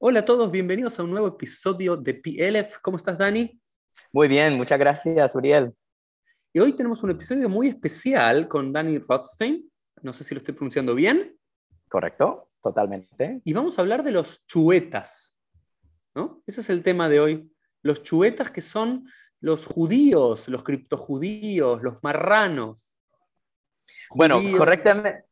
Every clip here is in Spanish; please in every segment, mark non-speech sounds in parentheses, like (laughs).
Hola a todos, bienvenidos a un nuevo episodio de PLF. ¿Cómo estás, Dani? Muy bien, muchas gracias, Uriel. Y hoy tenemos un episodio muy especial con Dani Rothstein. No sé si lo estoy pronunciando bien. Correcto, totalmente. Y vamos a hablar de los chuetas. ¿no? Ese es el tema de hoy. Los chuetas que son los judíos, los criptojudíos, los marranos. Bueno, correctamente.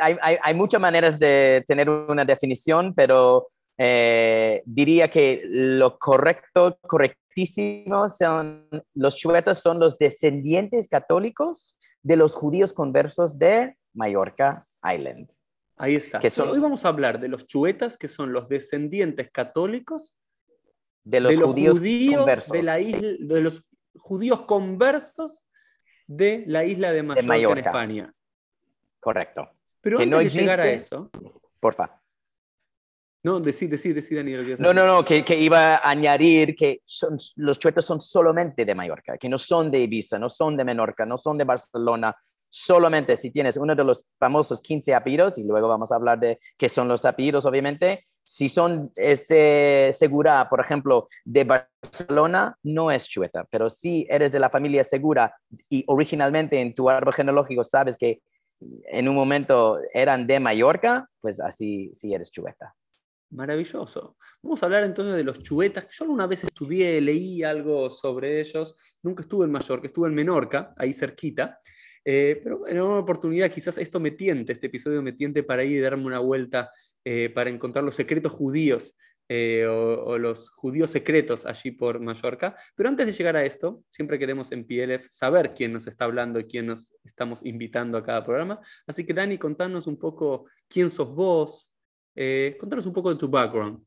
Hay, hay, hay, muchas maneras de tener una definición, pero eh, diría que lo correcto, correctísimo, son los chuetas son los descendientes católicos de los judíos conversos de Mallorca Island. Ahí está. Hoy vamos a hablar de los chuetas, que son los descendientes católicos de los, judíos, conversos. De, la isla, de los judíos conversos de la isla de Mallorca, en España. Correcto. Pero antes de llegar a eso, porfa. No, decí, decí, decí, Daniel. No, no, no, que, que, iba a añadir que son, los chuetos son solamente de Mallorca, que no son de Ibiza, no son de Menorca, no son de Barcelona. Solamente si tienes uno de los famosos 15 apellidos, y luego vamos a hablar de qué son los apellidos, obviamente, si son este, Segura, por ejemplo, de Barcelona, no es chueta, pero si eres de la familia Segura y originalmente en tu árbol genealógico sabes que en un momento eran de Mallorca, pues así sí eres chueta. Maravilloso. Vamos a hablar entonces de los chuetas. Yo una vez estudié, leí algo sobre ellos. Nunca estuve en Mallorca, estuve en Menorca, ahí cerquita. Eh, pero en una oportunidad quizás esto me tiente, este episodio me tiente para ir y darme una vuelta eh, para encontrar los secretos judíos eh, o, los judíos secretos allí por Mallorca. Pero antes de llegar a esto, siempre queremos en PLF saber quién nos está hablando y quién nos estamos invitando a cada programa. Así que Dani, contanos un poco quién sos vos, eh, contanos un poco de tu background.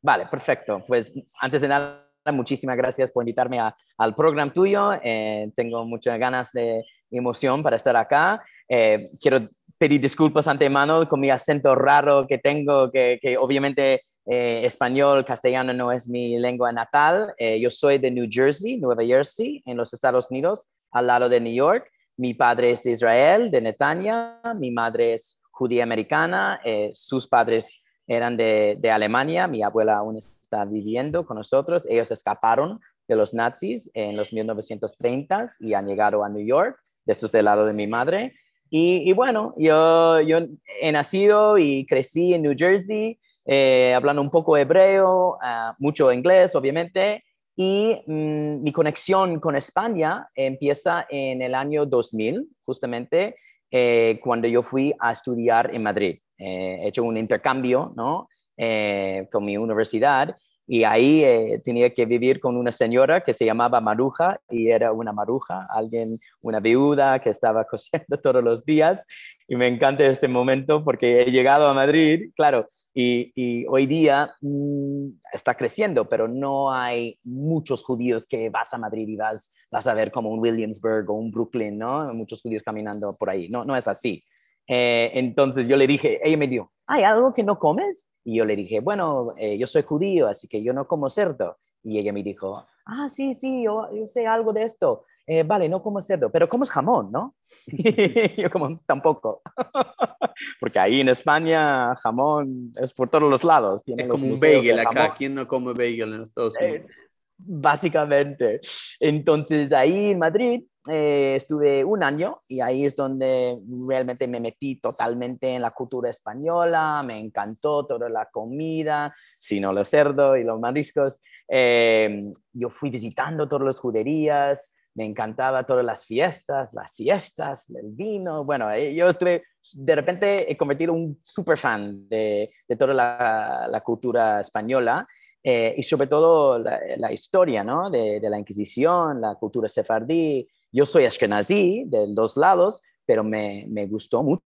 Vale, perfecto. Pues antes de nada, muchísimas gracias por invitarme al programa tuyo. Eh, tengo muchas ganas de emoción para estar acá. Eh, quiero pedir disculpas antemano con mi acento raro que tengo, que, que obviamente eh, español, castellano no es mi lengua natal. yo soy de New Jersey, Nueva Jersey, en los Estados Unidos, al lado de New York. Mi padre es de Israel, de Netanya. Mi madre es judía americana, eh, sus padres eran de, Alemania, mi abuela aún está viviendo con nosotros, ellos escaparon de los nazis en los 1930 y han llegado a New York, esto es del lado de mi madre. Y, bueno, yo, yo he nacido y crecí en New Jersey, eh, hablando un poco hebreo, ah, mucho inglés, obviamente, y mm, mi conexión con España empieza en el año 2000, justamente eh, cuando yo fui a estudiar en Madrid. Eh, he hecho un intercambio ¿no? Eh, con mi universidad y ahí tenía que vivir con una señora que se llamaba Maruja y era una maruja, alguien, una viuda que estaba (laughs) cosiendo todos los días. Y me encanta este momento porque he llegado a Madrid, claro, y, hoy día mm, está creciendo, pero no hay muchos judíos que vas a Madrid y vas, a ver como un Williamsburg o un Brooklyn, ¿no? Muchos judíos caminando por ahí. No, no es así. Eh, entonces yo le dije, ella me dijo, ¿hay algo que no comes? Y yo le dije, bueno, eh, yo soy judío, así que yo no como cerdo. Y ella me dijo, ah, sí, sí, yo, yo sé algo de esto. Eh, vale, no como cerdo, pero como es jamón, ¿no? (laughs) yo como tampoco. (laughs) Porque ahí en España jamón es por todos los lados. Tiene es como un bagel acá. ¿Quién no come bagel en Estados eh, Unidos? básicamente. Entonces ahí en Madrid eh, estuve un año y ahí es donde realmente me metí totalmente en la cultura española, me encantó toda la comida, sino los cerdos y los mariscos. yo fui visitando todas las juderías, me encantaba todas las fiestas, las siestas, el vino. Bueno, eh, yo estuve, de repente he convertido un super fan de, toda la, cultura española eh, y sobre todo la, historia ¿no? de, la Inquisición, la cultura sefardí. Yo soy ashkenazí de dos lados, pero me, me gustó mucho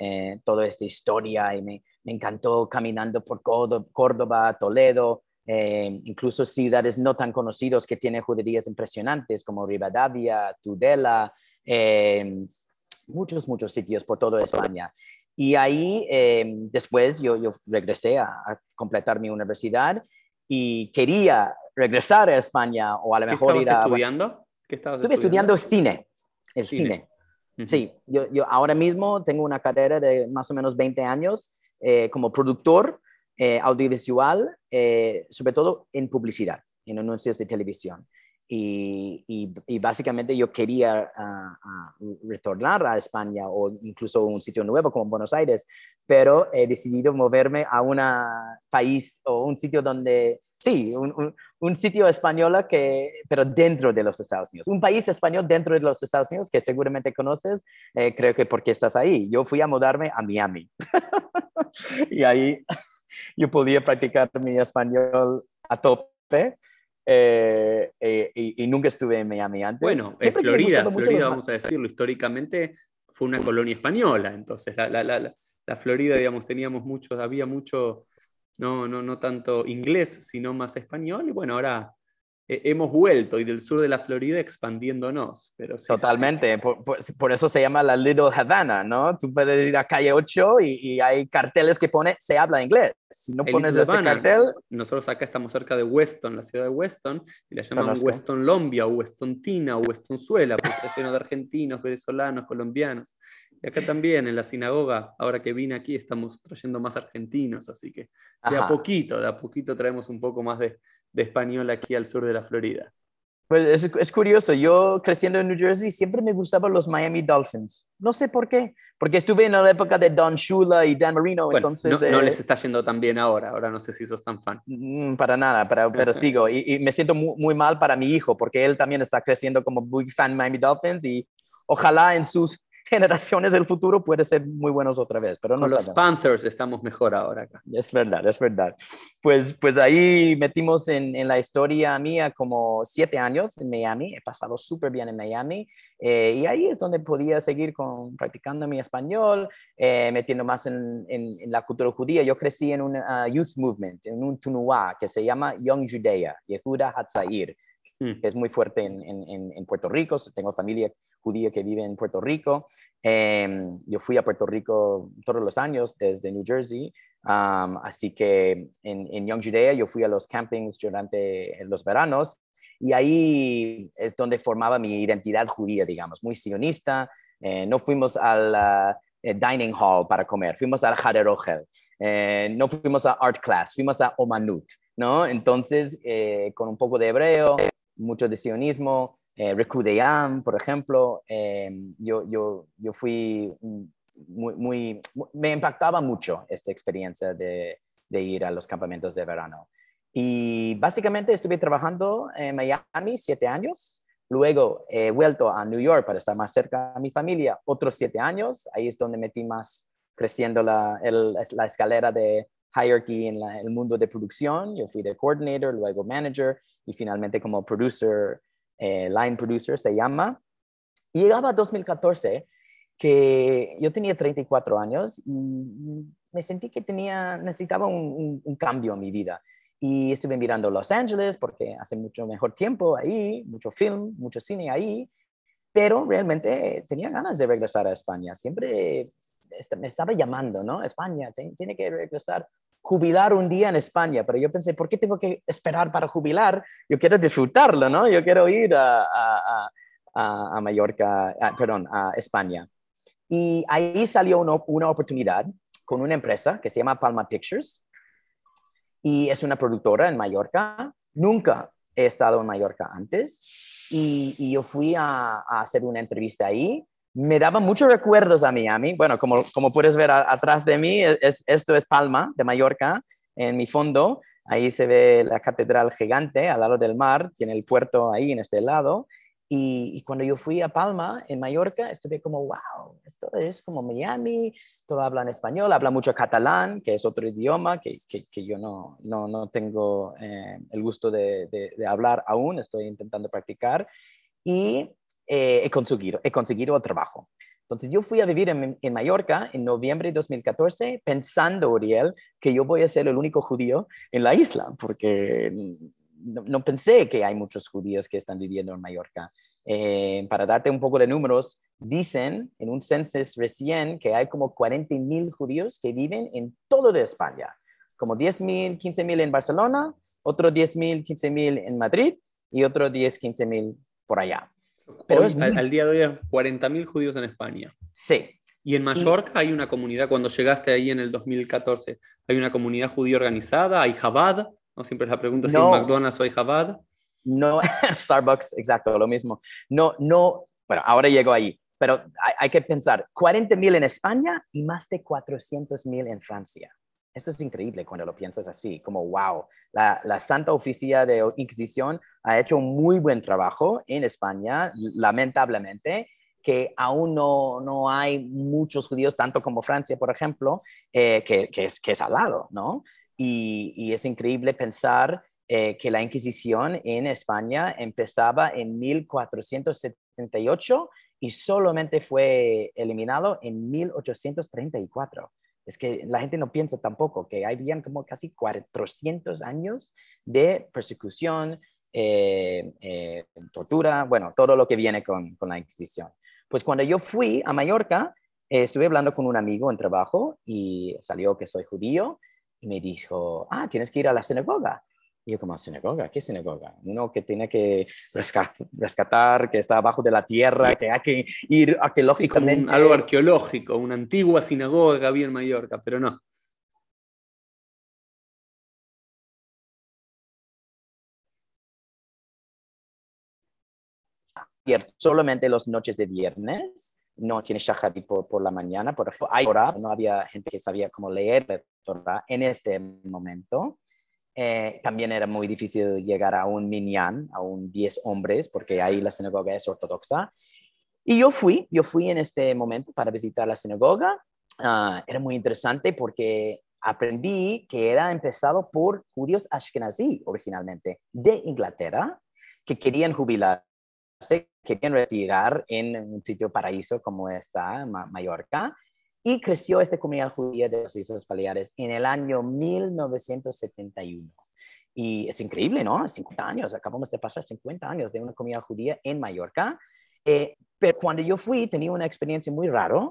eh, toda esta historia y me, me encantó caminando por Córdoba, Toledo, eh, incluso ciudades no tan conocidas que tienen juderías impresionantes como Rivadavia, Tudela, eh, muchos, muchos sitios por toda España. Y ahí eh, después yo, yo regresé a, completar mi universidad y quería regresar a España o a lo mejor ir a... estudiando? ¿Qué estabas Estuve estudiando, cine, el cine. Sí, yo, yo, ahora mismo tengo una carrera de más o menos 20 años como productor audiovisual, sobre todo en publicidad, en anuncios de televisión. Y, básicamente yo quería ah, ah, retornar a España o incluso un sitio nuevo como Buenos Aires, pero he decidido moverme a un país o un sitio donde, sí, un, sitio español que, pero dentro de los Estados Unidos. Un país español dentro de los Estados Unidos que seguramente conoces, eh, creo que porque estás ahí. Yo fui a mudarme a Miami (laughs) y ahí yo podía practicar mi español a tope eh, eh, y, nunca estuve en Miami antes. Bueno, en Florida, Florida vamos a decirlo, históricamente fue una colonia española, entonces la, la, la, la, Florida, digamos, teníamos muchos, había mucho, no, no, no tanto inglés, sino más español, y bueno, ahora hemos vuelto y del sur de la Florida expandiéndonos. Pero Totalmente, Por, eso se llama la Little Havana, ¿no? Tú puedes ir a calle 8 y, hay carteles que pone se habla inglés. Si no pones este cartel... Nosotros acá estamos cerca de Weston, la ciudad de Weston, y la llaman Weston Lombia, o Weston Tina, o Weston Suela, porque está lleno de argentinos, venezolanos, colombianos. Y acá también, en la sinagoga, ahora que vine aquí, estamos trayendo más argentinos, así que de a poquito, de a poquito traemos un poco más de, de español aquí al sur de la Florida. Pues es, curioso, yo creciendo en New Jersey siempre me gustaban los Miami Dolphins. No sé por qué, porque estuve en la época de Don Shula y Dan Marino, entonces... No, les eh, está yendo tan bien ahora, ahora no sé si sos tan fan. Mm, para nada, pero, pero (laughs) sigo y, me siento muy, muy, mal para mi hijo, porque él también está creciendo como big fan Miami Dolphins y ojalá en sus (laughs) generaciones del futuro puede ser muy buenos otra vez. Pero no Con los Panthers estamos mejor ahora acá. Es verdad, es verdad. Pues, pues ahí metimos en, en la historia mía como siete años en Miami. He pasado súper bien en Miami. Eh, y ahí es donde podía seguir con, practicando mi español, eh, metiendo más en, en, la cultura judía. Yo crecí en un youth movement, en un tunuá que se llama Young Judea, Yehuda Hatzair mm. es muy fuerte en, en, en, Puerto Rico. Tengo familia judía que vive en Puerto Rico. Em, yo fui a Puerto Rico todos los años desde New Jersey. así que en, en, Young Judea yo fui a los campings durante los veranos y ahí es donde formaba mi identidad judía, digamos, muy sionista. Eh, no fuimos al eh, dining hall para comer, fuimos al Hader eh, no fuimos a art class, fuimos a Omanut, ¿no? Entonces, con un poco de hebreo, mucho de sionismo, eh, por ejemplo, em, yo, yo, yo fui muy, me impactaba mucho esta experiencia de, de ir a los campamentos de verano. Y básicamente estuve trabajando en Miami siete años, luego he vuelto a New York para estar más cerca de mi familia, otros siete años, ahí es donde metí más creciendo la, la escalera de hierarchy en el mundo de producción. Yo fui de coordinator, luego manager y finalmente como producer, eh, line producer se llama. Y llegaba a 2014 que yo tenía 34 años y me sentí que tenía, necesitaba un, un, cambio en mi vida. Y estuve mirando Los Ángeles porque hace mucho mejor tiempo ahí, mucho film, mucho cine ahí, pero realmente tenía ganas de regresar a España. Siempre me estaba llamando, ¿no? España, tiene que regresar, jubilar un día en España, pero yo pensé, ¿por qué tengo que esperar para jubilar? Yo quiero disfrutarlo, ¿no? Yo quiero ir a, a, a, a Mallorca, perdón, a España. Y ahí salió una, una oportunidad con una empresa que se llama Palma Pictures y es una productora en Mallorca. Nunca he estado en Mallorca antes y, y yo fui a, a, hacer una entrevista ahí me daba muchos recuerdos a Miami. Bueno, como, como puedes ver atrás de mí, es, esto es Palma de Mallorca, en mi fondo. Ahí se ve la catedral gigante al lado del mar, tiene el puerto ahí en este lado. Y, cuando yo fui a Palma, en Mallorca, estuve como, wow, esto es como Miami, todo habla en español, habla mucho catalán, que es otro idioma que, que, yo no, no, no tengo eh, el gusto de, de, de hablar aún, estoy intentando practicar. Y eh, he, conseguido, he conseguido trabajo. Entonces yo fui a vivir en, Mallorca en noviembre de 2014 pensando, Uriel, que yo voy a ser el único judío en la isla, porque no, pensé que hay muchos judíos que están viviendo en Mallorca. Eh, para darte un poco de números, dicen en un census recién que hay como 40 mil judíos que viven en todo de España, como 10 mil, 15 mil en Barcelona, otros 10 mil, 15 mil en Madrid y otros 10, 15 mil por allá. Pero al, día de hoy hay 40.000 judíos en España. Sí, Y en Mallorca hay una comunidad, cuando llegaste ahí en el 2014, ¿hay una comunidad judía organizada? ¿Hay Chabad? ¿No? Siempre es la pregunta si hay McDonald's o hay Chabad. No, (laughs) Starbucks, exacto, lo mismo. No, no, bueno, ahora llego ahí, pero hay, que pensar, 40 mil en España y más de 400 mil en Francia. Esto es increíble cuando lo piensas así, como wow, la, la, Santa Oficina de Inquisición ha hecho un muy buen trabajo en España, lamentablemente, que aún no, no hay muchos judíos, tanto como Francia, por ejemplo, eh, que, que, es, que es al lado, ¿no? Y, y es increíble pensar eh, que la Inquisición en España empezaba en 1478 y solamente fue eliminado en 1834. Es que la gente no piensa tampoco que habían como casi 400 años de persecución, eh, eh, tortura, bueno, todo lo que viene con, con, la Inquisición. Pues cuando yo fui a Mallorca, estuve hablando con un amigo en trabajo y salió que soy judío y me dijo, ah, tienes que ir a la sinagoga. Y yo como, ¿sinagoga? ¿Qué sinagoga? Uno que tiene que rescatar, que está abajo de la tierra, que hay que ir arqueológicamente. algo arqueológico, una antigua sinagoga que había en Mallorca, pero no. Solamente las noches de viernes, no tiene shaharit por, por, la mañana, por ejemplo, hay no había gente que sabía cómo leer la Torah en este momento. Eh, también era muy difícil llegar a un minyan, a un 10 hombres, porque ahí la sinagoga es ortodoxa. Y yo fui, yo fui en este momento para visitar la sinagoga. Ah, era muy interesante porque aprendí que era empezado por judíos ashkenazí originalmente de Inglaterra, que querían jubilarse, querían retirar en un sitio paraíso como está, Mallorca, y creció esta comunidad judía de los Islas Baleares en el año 1971. Y es increíble, ¿no? 50 años, acabamos de pasar 50 años de una comunidad judía en Mallorca. Eh, pero cuando yo fui, tenía una experiencia muy rara.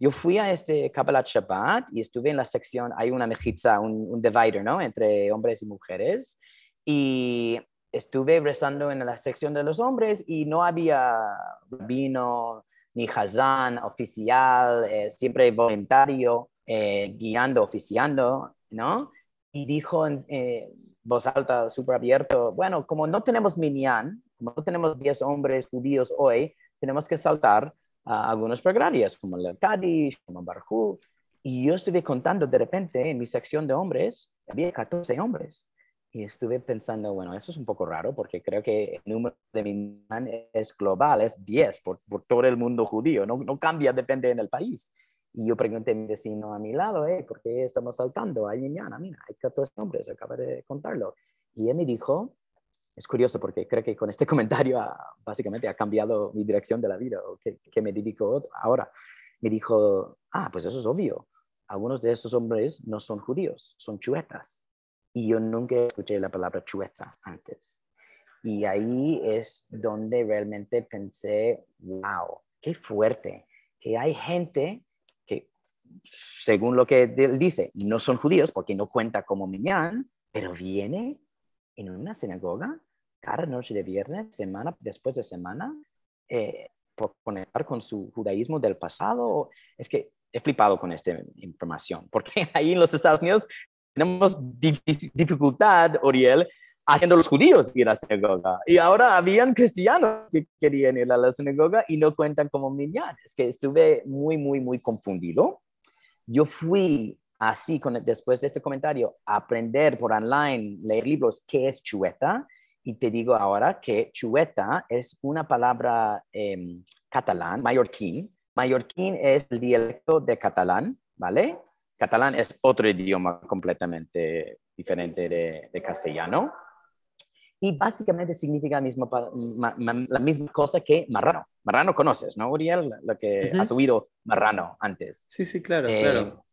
Yo fui a este Kabbalat Shabbat y estuve en la sección, hay una mejitza, un, un divider, ¿no? Entre hombres y mujeres. Y estuve rezando en la sección de los hombres y no había vino, ni Hazán oficial, eh, siempre voluntario, eh, guiando, oficiando, ¿no? Y dijo en eh, voz alta, súper abierto, bueno, como no tenemos minyan, como no tenemos 10 hombres judíos hoy, tenemos que saltar a algunos pregarias, como el Kadish, como Barjú. Y yo estuve contando de repente en mi sección de hombres, había 14 hombres. Y estuve pensando, bueno, eso es un poco raro porque creo que el número de Minyan es global, es 10 por, por, todo el mundo judío, no, no cambia, depende del país. Y yo pregunté a mi vecino a mi lado, eh, ¿por qué estamos saltando? Hay Minyan, mira, hay 14 hombres, acaba de contarlo. Y él me dijo, es curioso porque creo que con este (laughs) comentario básicamente ha cambiado mi dirección de la vida, o que, que me dedico ahora. Me dijo, ah, pues eso es obvio. Algunos de esos hombres no son judíos, son chuetas y yo nunca escuché la palabra chueta antes. Y ahí es donde realmente pensé, wow, qué fuerte, que hay gente que, según lo que él dice, no son judíos porque no cuenta como minyan, pero viene en una sinagoga cada noche de viernes, semana después de semana, eh, por conectar con su judaísmo del pasado. Es que he flipado con esta información, porque (laughs) ahí en los Estados Unidos tenemos dificultad, Oriel, haciendo los judíos ir a la sinagoga. Y ahora habían cristianos que querían ir a la sinagoga y no cuentan como minyan. Es que estuve muy, muy, muy confundido. Yo fui así, con, después de este comentario, a aprender por online, leer libros, qué es chueta. Y te digo ahora que chueta es una palabra eh, catalán, mallorquín. Mallorquín es el dialecto de catalán, ¿vale? Catalán es otro idioma completamente diferente de, castellano y básicamente significa la misma, la misma cosa que marrano. Marrano conoces, ¿no, Uriel? Lo que has oído marrano antes. Sí, sí, claro, eh, claro.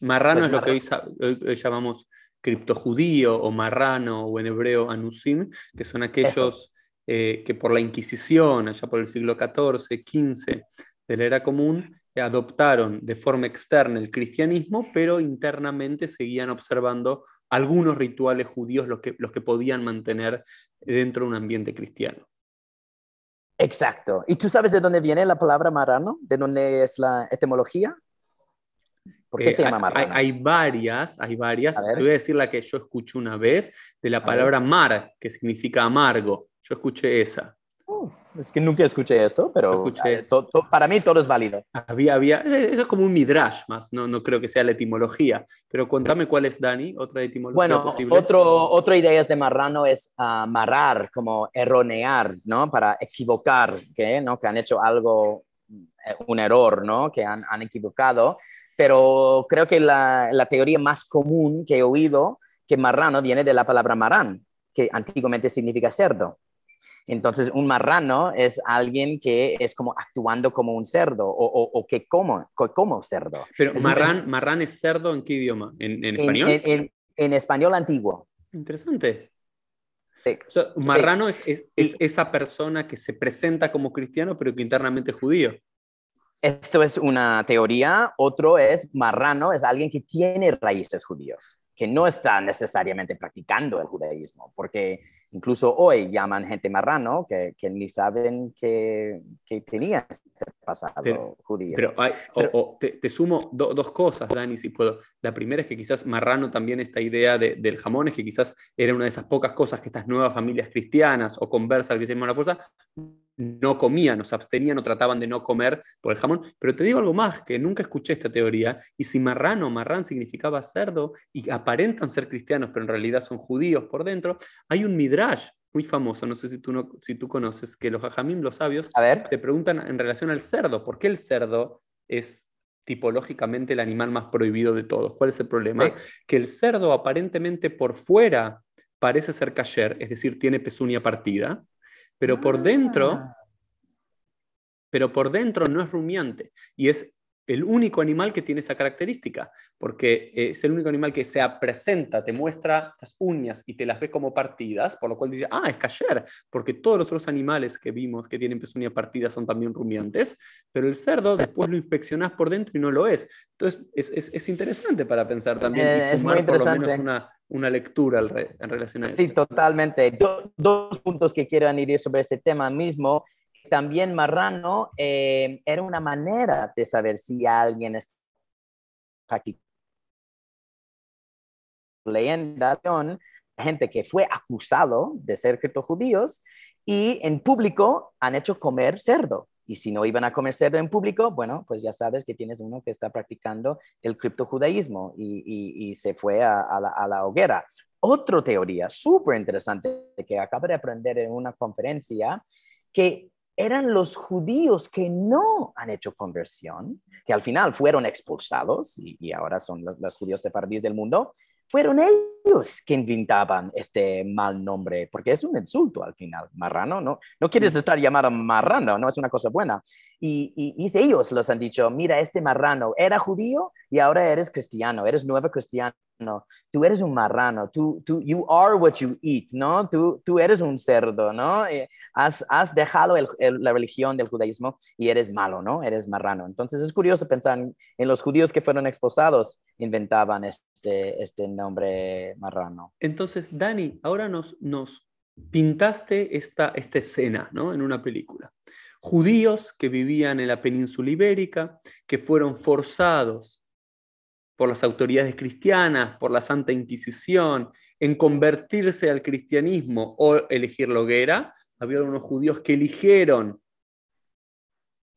Marrano pues es lo que hoy, llamamos criptojudío o marrano o en hebreo anusim, que son aquellos eh, que por la Inquisición, allá por el siglo XIV, XV de la era común, adoptaron de forma externa el cristianismo, pero internamente seguían observando algunos rituales judíos los que, los que podían mantener dentro de un ambiente cristiano. Exacto. ¿Y tú sabes de dónde viene la palabra marrano? ¿De dónde es la etimología? ¿Por qué se llama marrano? Hay, varias, hay varias. Te voy a decir la que yo escuché una vez, de la palabra mar, que significa amargo. Yo escuché esa. Es que nunca escuché esto, pero eh, para mí todo es válido. Había, había, eso es como un midrash más, no, no creo que sea la etimología, pero cuéntame cuál es, Dani, otra etimología bueno, posible. Otro, otra idea de marrano es amarrar, como erronear, ¿no? Para equivocar, que, ¿no? que han hecho algo, eh, un error, ¿no? Que han, han equivocado, pero creo que la, la teoría más común que he oído que marrano viene de la palabra marán, que antiguamente significa cerdo. Entonces, un marrano es alguien que es como actuando como un cerdo o, que como, como cerdo. Pero marrán, marrán es cerdo en qué idioma? ¿En, español? En, español antiguo. Interesante. marrano es, es, esa persona que se presenta como cristiano pero que internamente es judío. Esto es una teoría. Otro es marrano, es alguien que tiene raíces judíos que no está necesariamente practicando el judaísmo, porque incluso hoy llaman gente marrano que, que ni saben que, que tenía este pasado judío. Pero, te, sumo dos cosas, Dani, si puedo. La primera es que quizás marrano también esta idea del jamón es que quizás era una de esas pocas cosas que estas nuevas familias cristianas o conversa al cristianismo a la fuerza no comían, o se abstenían o trataban de no comer por el jamón. Pero te digo algo más, que nunca escuché esta teoría, y si marrano, marrán significaba cerdo, y aparentan ser cristianos, pero en realidad son judíos por dentro, hay un midrash muy famoso, no sé si tú, no, si tú conoces, que los hajamim, los sabios, se preguntan en relación al cerdo, ¿por qué el cerdo es tipológicamente el animal más prohibido de todos? ¿Cuál es el problema? Que el cerdo aparentemente por fuera parece ser kasher, es decir, tiene pezuña partida, pero por dentro, ah. pero por dentro no es rumiante y es el único animal que tiene esa característica, porque es el único animal que se presenta, te muestra las uñas y te las ve como partidas, por lo cual dice, ah, es kasher, porque todos los otros animales que vimos que tienen pezuñas partidas son también rumiantes, pero el cerdo después lo inspeccionás por dentro y no lo es. Entonces, es, interesante para pensar también y eh, sumar por lo menos una, una lectura en relación a eso. Sí, totalmente. dos puntos que quiero añadir sobre este tema mismo. También marrano eh, era una manera de saber si alguien está leyenda gente que fue acusado de ser judíos y en público han hecho comer cerdo. Y si no iban a comer cerdo en público, bueno, pues ya sabes que tienes uno que está practicando el criptojudaísmo y, y, se fue a, la, hoguera. Otra teoría súper interesante que acabo de aprender en una conferencia, que eran los judíos que no han hecho conversión, que al final fueron expulsados y, ahora son los, los judíos sefardíes del mundo, fueron ellos que inventaban este mal nombre, porque es un insulto al final, marrano, ¿no? No quieres estar llamado marrano, no es una cosa buena. Y, y, ellos los han dicho, mira, este marrano era judío y ahora eres cristiano, eres nuevo cristiano, tú eres un marrano, tú, tú, you are what you eat, ¿no? Tú, tú eres un cerdo, ¿no? Eh, has, has, dejado la religión del judaísmo y eres malo, ¿no? Eres marrano. Entonces es curioso pensar en, los judíos que fueron expulsados, inventaban este, este nombre marrano. Entonces, Dani, ahora nos, nos pintaste esta, esta escena, ¿no? En una película judíos que vivían en la península ibérica, que fueron forzados por las autoridades cristianas, por la Santa Inquisición, en convertirse al cristianismo o elegir la hoguera. Había algunos judíos que eligieron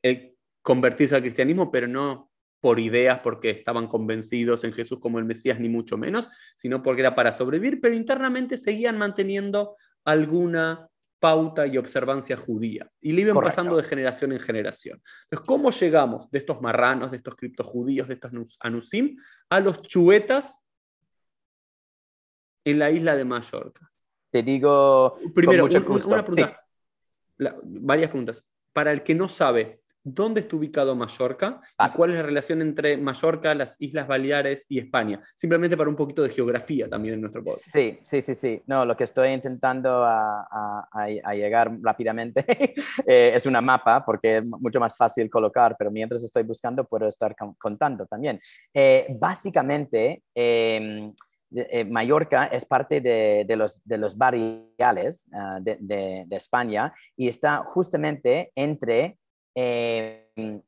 el convertirse al cristianismo, pero no por ideas, porque estaban convencidos en Jesús como el Mesías, ni mucho menos, sino porque era para sobrevivir, pero internamente seguían manteniendo alguna pauta y observancia judía. Y le iban pasando de generación en generación. Entonces, ¿cómo llegamos de estos marranos, de estos criptojudíos, de estos anusim, a los chuetas en la isla de Mallorca? Te digo... Primero, una pregunta. varias preguntas. Para el que no sabe, dónde está ubicado Mallorca y cuál es la relación entre Mallorca, las Islas Baleares y España. Simplemente para un poquito de geografía también en nuestro podcast. Sí, sí, sí, sí. No, lo que estoy intentando a, llegar rápidamente (laughs) eh, es una mapa porque es mucho más fácil colocar, pero mientras estoy buscando puedo estar contando también. Eh, básicamente, em, eh, Mallorca es parte de, los, de los barriales ah, de, España y está justamente entre em,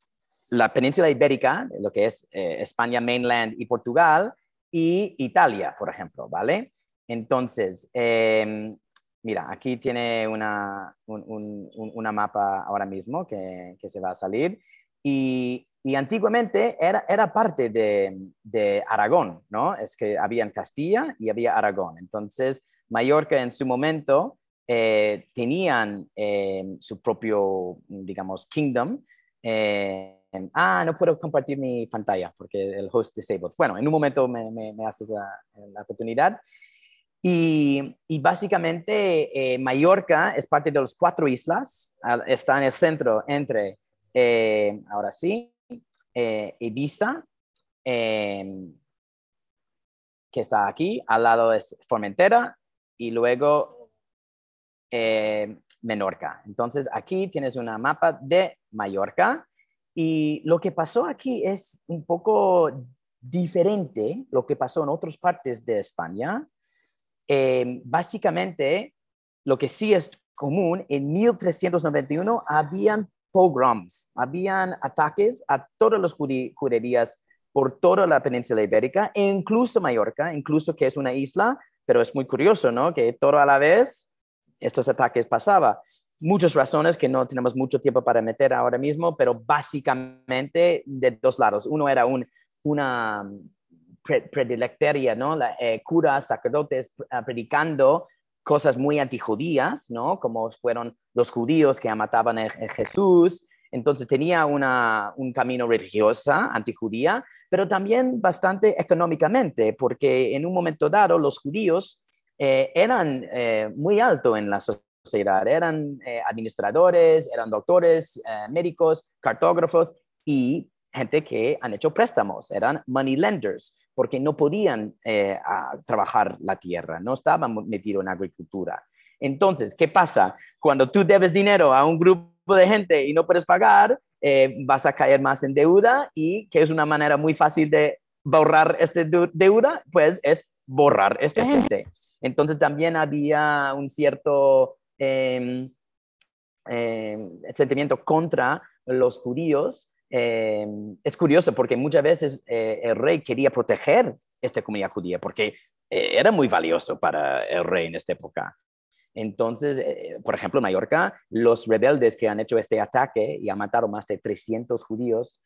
la península ibérica, lo que es eh, España, mainland y Portugal, y Italia, por ejemplo, ¿vale? Entonces, em, mira, aquí tiene una, una mapa ahora mismo que, que, se va a salir y, y antiguamente era, era parte de, de, Aragón, ¿no? Es que había en Castilla y había Aragón. Entonces, Mallorca en su momento eh, tenían eh, su propio, digamos, kingdom. Eh, ah, no puedo compartir mi pantalla porque el host disabled. Bueno, en un momento me, me, haces la, la oportunidad. Y, y, básicamente Mallorca es parte de las cuatro islas, está en el centro entre, ahora sí, eh, Ibiza, que está aquí, al lado es Formentera y luego em, Menorca. Entonces aquí tienes una mapa de Mallorca y lo que pasó aquí es un poco diferente lo que pasó en otras partes de España. Em, básicamente, lo que sí es común, en 1391 habían pogroms, habían ataques a todas las juderías por toda la península ibérica, e incluso Mallorca, incluso que es una isla, pero es muy curioso, ¿no? Que todo a la vez estos ataques pasaban. Muchas razones que no tenemos mucho tiempo para meter ahora mismo, pero básicamente de dos lados. Uno era un, una predilecteria, ¿no? La, eh, curas, sacerdotes ah, predicando cosas muy antijudías, ¿no? Como fueron los judíos que mataban a Jesús. Entonces tenía una, un camino religioso antijudía, pero también bastante económicamente, porque en un momento dado los judíos eh, eran eh, muy altos en la sociedad, eran eh, administradores, eran doctores, médicos, cartógrafos y gente que han hecho préstamos, eran money lenders, porque no podían eh, trabajar la tierra, no estaban metidos en agricultura. Entonces, ¿qué pasa? Cuando tú debes dinero a un grupo de gente y no puedes pagar, eh, vas a caer más en deuda y que es una manera muy fácil de borrar esta deuda, pues es borrar esta gente. Entonces también había un cierto em, em, sentimiento contra los judíos eh, es curioso porque muchas veces eh, el rey quería proteger esta comunidad judía porque eh, era muy valioso para el rey en esta época. Entonces, por ejemplo, en Mallorca, los rebeldes que han hecho este ataque y han matado más de 300 judíos,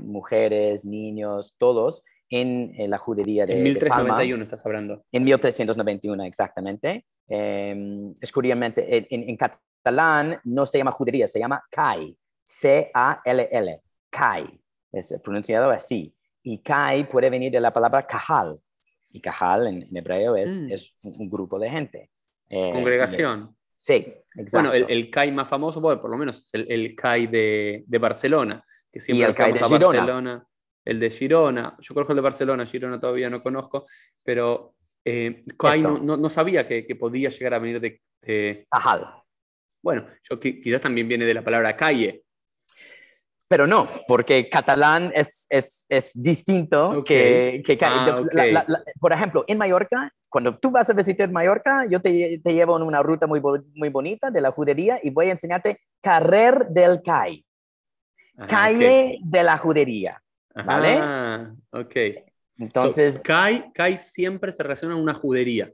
mujeres, niños, todos, en, la judería de En 1391 estás hablando. En 1391, exactamente. es curiosamente, en, en, catalán no se llama judería, se llama CAI, C-A-L-L. Kai, es pronunciado así. Y Kai puede venir de la palabra Cajal. Y Cajal en, hebreo es, mm. es, un grupo de gente. Eh, Congregación. sí, exacto. Bueno, el, el, CAI más famoso, bueno, por lo menos es el, el CAI de, de, Barcelona, que siempre y el CAI de a Barcelona. El de Girona, yo conozco el de Barcelona, Girona todavía no conozco, pero eh, no, no, no, sabía que, que, podía llegar a venir de... de... Cajal. Bueno, yo quizás también viene de la palabra calle, pero no, porque catalán es, es, es distinto que... que ah, por ejemplo, en Mallorca, cuando tú vas a visitar Mallorca, yo te, te, llevo en una ruta muy, muy bonita de la judería y voy a enseñarte Carrer del CAI, calle de la judería, ¿vale? Ah, ok. Entonces... CAI, CAI siempre se relaciona a una judería.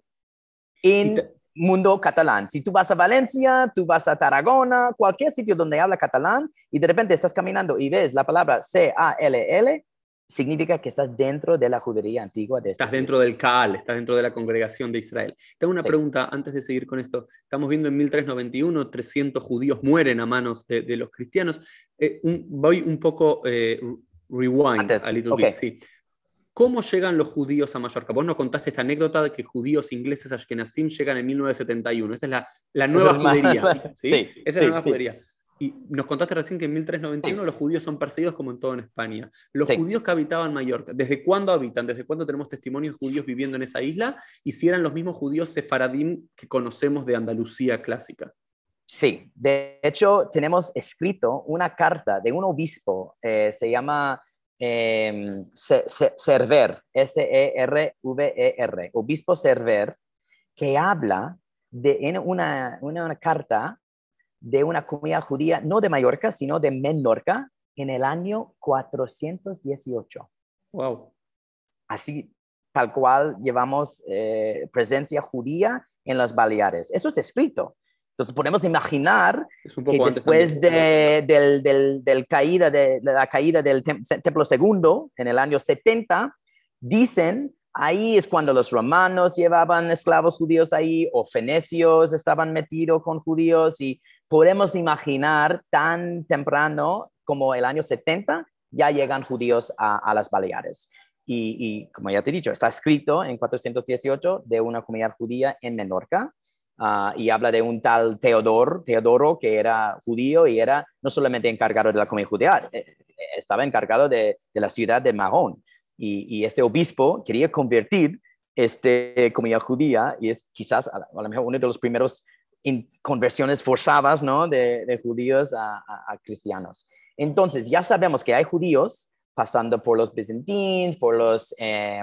En, mundo catalán. Si tú vas a Valencia, tú vas a Tarragona, cualquier sitio donde habla catalán y de repente estás caminando y ves la palabra C-A-L-L, significa que estás dentro de la judería antigua. De este estás dentro del Kaal, estás dentro de la congregación de Israel. Tengo una pregunta antes de seguir con esto. Estamos viendo en 1391, 300 judíos mueren a manos de, los cristianos. Eh, voy un poco eh, rewind a little bit, sí. ¿Cómo llegan los judíos a Mallorca? Vos nos contaste esta anécdota de que judíos ingleses ashkenazim llegan en 1971. Esta es la, la nueva judería. ¿sí? Esa es la nueva judería. Y nos contaste recién que en 1391 los judíos son perseguidos como en todo en España. Los judíos que habitaban Mallorca, ¿desde cuándo habitan? ¿Desde cuándo tenemos testimonios judíos viviendo en esa isla? Y si eran los mismos judíos sefaradim que conocemos de Andalucía clásica. Sí, de hecho tenemos escrito una carta de un obispo, eh, se llama eh, Server, S-E-R-V-E-R, obispo Server, que habla de, en una, una, carta de una comunidad judía, no de Mallorca, sino de Menorca, en el año 418. Wow. Así, tal cual llevamos eh, presencia judía en las Baleares. Eso es escrito. Entonces podemos imaginar que después de, del, caída de, la caída del templo segundo en el año 70, dicen ahí es cuando los romanos llevaban esclavos judíos ahí o fenecios estaban metidos con judíos y podemos imaginar tan temprano como el año 70 ya llegan judíos a, las Baleares. Y, y, como ya te he dicho, está escrito en 418 de una comunidad judía en Menorca Ah, y habla de un tal Teodoro, Teodoro que era judío y era no solamente encargado de la comunidad judía, eh, eh, estaba encargado de, la ciudad de Mahón. Y, este obispo quería convertir este comunidad judía y es quizás a, lo mejor uno de los primeros conversiones forzadas ¿no? de, judíos a, cristianos. Entonces, ya sabemos que hay judíos pasando por los bizantinos, por los eh,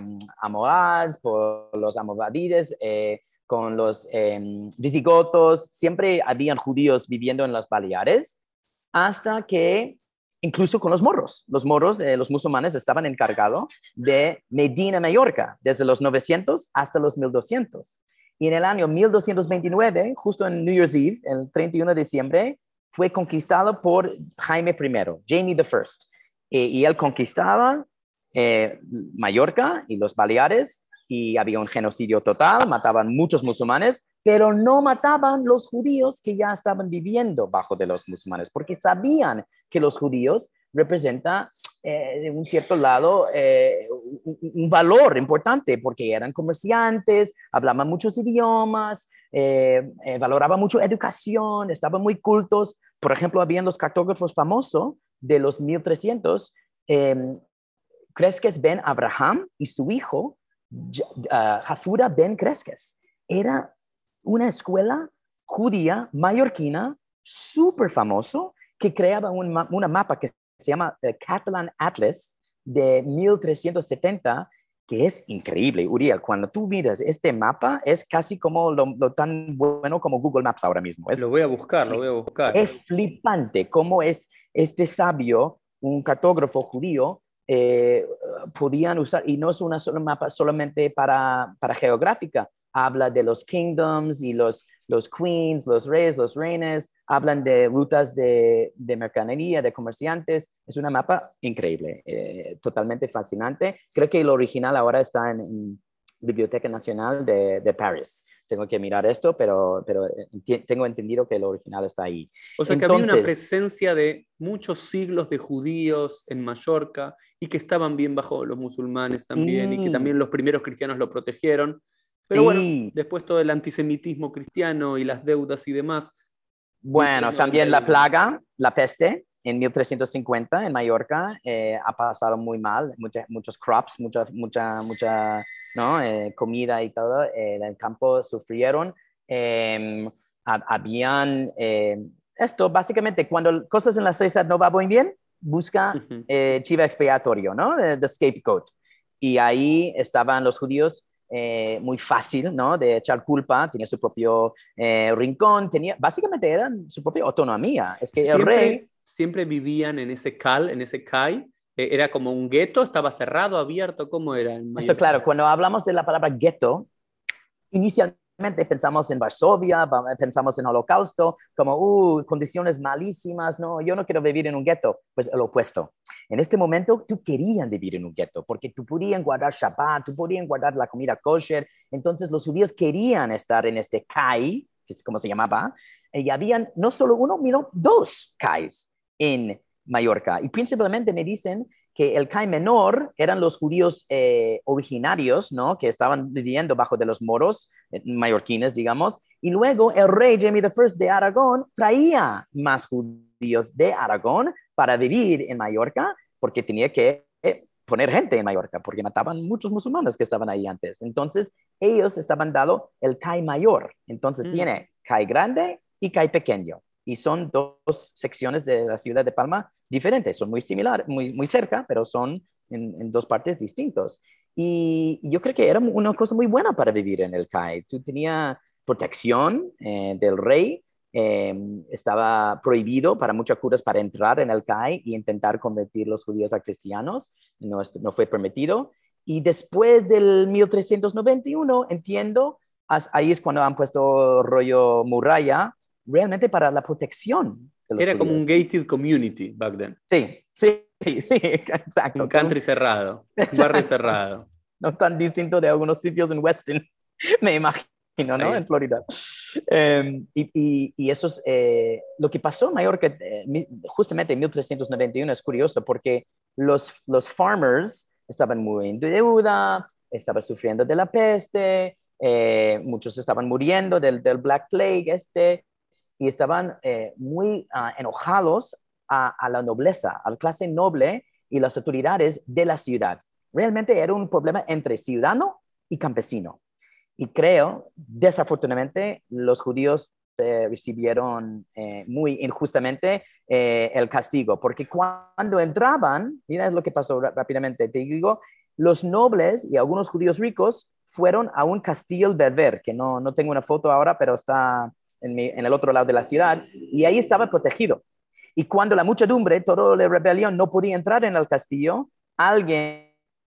por los amoradides, eh, con los em, visigotos, siempre habían judíos viviendo en las Baleares, hasta que incluso con los moros, los moros, eh, los musulmanes estaban encargados de Medina, Mallorca, desde los 900 hasta los 1200. Y en el año 1229, justo en New Year's Eve, el 31 de diciembre, fue conquistado por Jaime I, Jamie I. Eh, y él conquistaba eh, Mallorca y los Baleares y había un genocidio total, mataban muchos musulmanes, pero no mataban los judíos que ya estaban viviendo bajo de los musulmanes, porque sabían que los judíos representan eh, de un cierto lado eh, un, valor importante, porque eran comerciantes, hablaban muchos idiomas, eh, valoraban mucho educación, estaban muy cultos. Por ejemplo, habían los cartógrafos famosos de los 1300, Cresques Ben Abraham y su hijo Jafura Ben Cresques. Era una escuela judía mallorquina súper famoso que creaba un una mapa que se llama eh, Catalan Atlas de 1370 que es increíble, Uriel. Cuando tú miras este mapa, es casi como lo, tan bueno como Google Maps ahora mismo. Es, lo voy a buscar, lo voy a buscar. Es flipante cómo es este sabio, un cartógrafo judío, eh, podían usar, y no es una sola mapa solamente para, para geográfica, habla de los kingdoms y los, los queens, los reyes, los reines, hablan de rutas de, de mercadería, de comerciantes. Es una mapa increíble, eh, totalmente fascinante. Creo que el original ahora está en Biblioteca Nacional de, de París. Tengo que mirar esto, pero, pero eh, tengo entendido que el original está ahí. O sea que había una presencia de muchos siglos de judíos en Mallorca y que estaban bien bajo los musulmanes también y que también los primeros cristianos lo protegieron. Pero bueno, después todo el antisemitismo cristiano y las deudas y demás. Bueno, también la plaga, la peste, en 1350 en Mallorca eh, ha pasado muy mal, muchos crops, mucha, mucha, mucha ¿no? Eh, comida y todo eh, en el campo sufrieron. Em, habían esto, básicamente, cuando cosas en la sociedad no van muy bien, busca chiva expiatorio, ¿no? The scapegoat. Y ahí estaban los judíos muy fácil, ¿no? De echar culpa, tenía su propio rincón, tenía, básicamente eran su propia autonomía. Es que el rey siempre vivían en ese cal, en ese CAI. Eh, ¿Era como un gueto? ¿Estaba cerrado, abierto? ¿Cómo era? Esto, claro, cuando hablamos de la palabra gueto, inicialmente pensamos en Varsovia, pensamos en Holocausto, como, uh, condiciones malísimas, no, yo no quiero vivir en un gueto. Pues el opuesto. En este momento, tú querían vivir en un gueto, porque tú podían guardar Shabbat, tú podían guardar la comida kosher, entonces los judíos querían estar en este CAI, que es como se llamaba, y habían no solo uno, sino dos CAIs en Mallorca. Y principalmente me dicen que el CAI menor eran los judíos eh, originarios, ¿no? Que estaban viviendo bajo de los moros eh, mallorquines, digamos. Y luego el rey Jaime I de Aragón traía más judíos de Aragón para vivir en Mallorca, porque tenía que eh, poner gente en Mallorca, porque mataban muchos musulmanes que estaban ahí antes. Entonces, ellos estaban dado el CAI mayor. Entonces, mm. tiene CAI grande y CAI pequeño. Y son dos secciones de la ciudad de Palma diferentes, son muy similares, muy, muy cerca, pero son en, dos partes distintos. Y yo creo que era una cosa muy buena para vivir en el CAI. Tú tenías protección eh, del rey, em, estaba prohibido para muchos curas para entrar en el CAI y intentar convertir los judíos a cristianos, no, no fue permitido. Y después del 1391, entiendo, ahí es cuando han puesto rollo muralla, realmente para la protección. Era como un gated community back then. Sí, sí, (laughs) sí, exacto. Un country (laughs) cerrado, un barrio cerrado. No tan distinto de algunos sitios en Weston, (laughs) me imagino, ¿no? En Florida. Em, y, y, eso es eh, lo que pasó en Mallorca, eh, justamente en 1391, es curioso porque los, los farmers estaban muy en deuda, estaban sufriendo de la peste, eh, muchos estaban muriendo del, del, Black Plague este, y estaban eh, muy ah, enojados a, la nobleza, a la clase noble y las autoridades de la ciudad. Realmente era un problema entre ciudadano y campesino. Y creo, desafortunadamente, los judíos eh, recibieron muy injustamente el castigo, porque cuando entraban, mira es lo que pasó rápidamente, te digo, los nobles y algunos judíos ricos fueron a un castillo berber, que no, no tengo una foto ahora, pero está en, en, el otro lado de la ciudad, y ahí estaba protegido. Y cuando la muchedumbre, toda la rebelión, no podía entrar en el castillo, alguien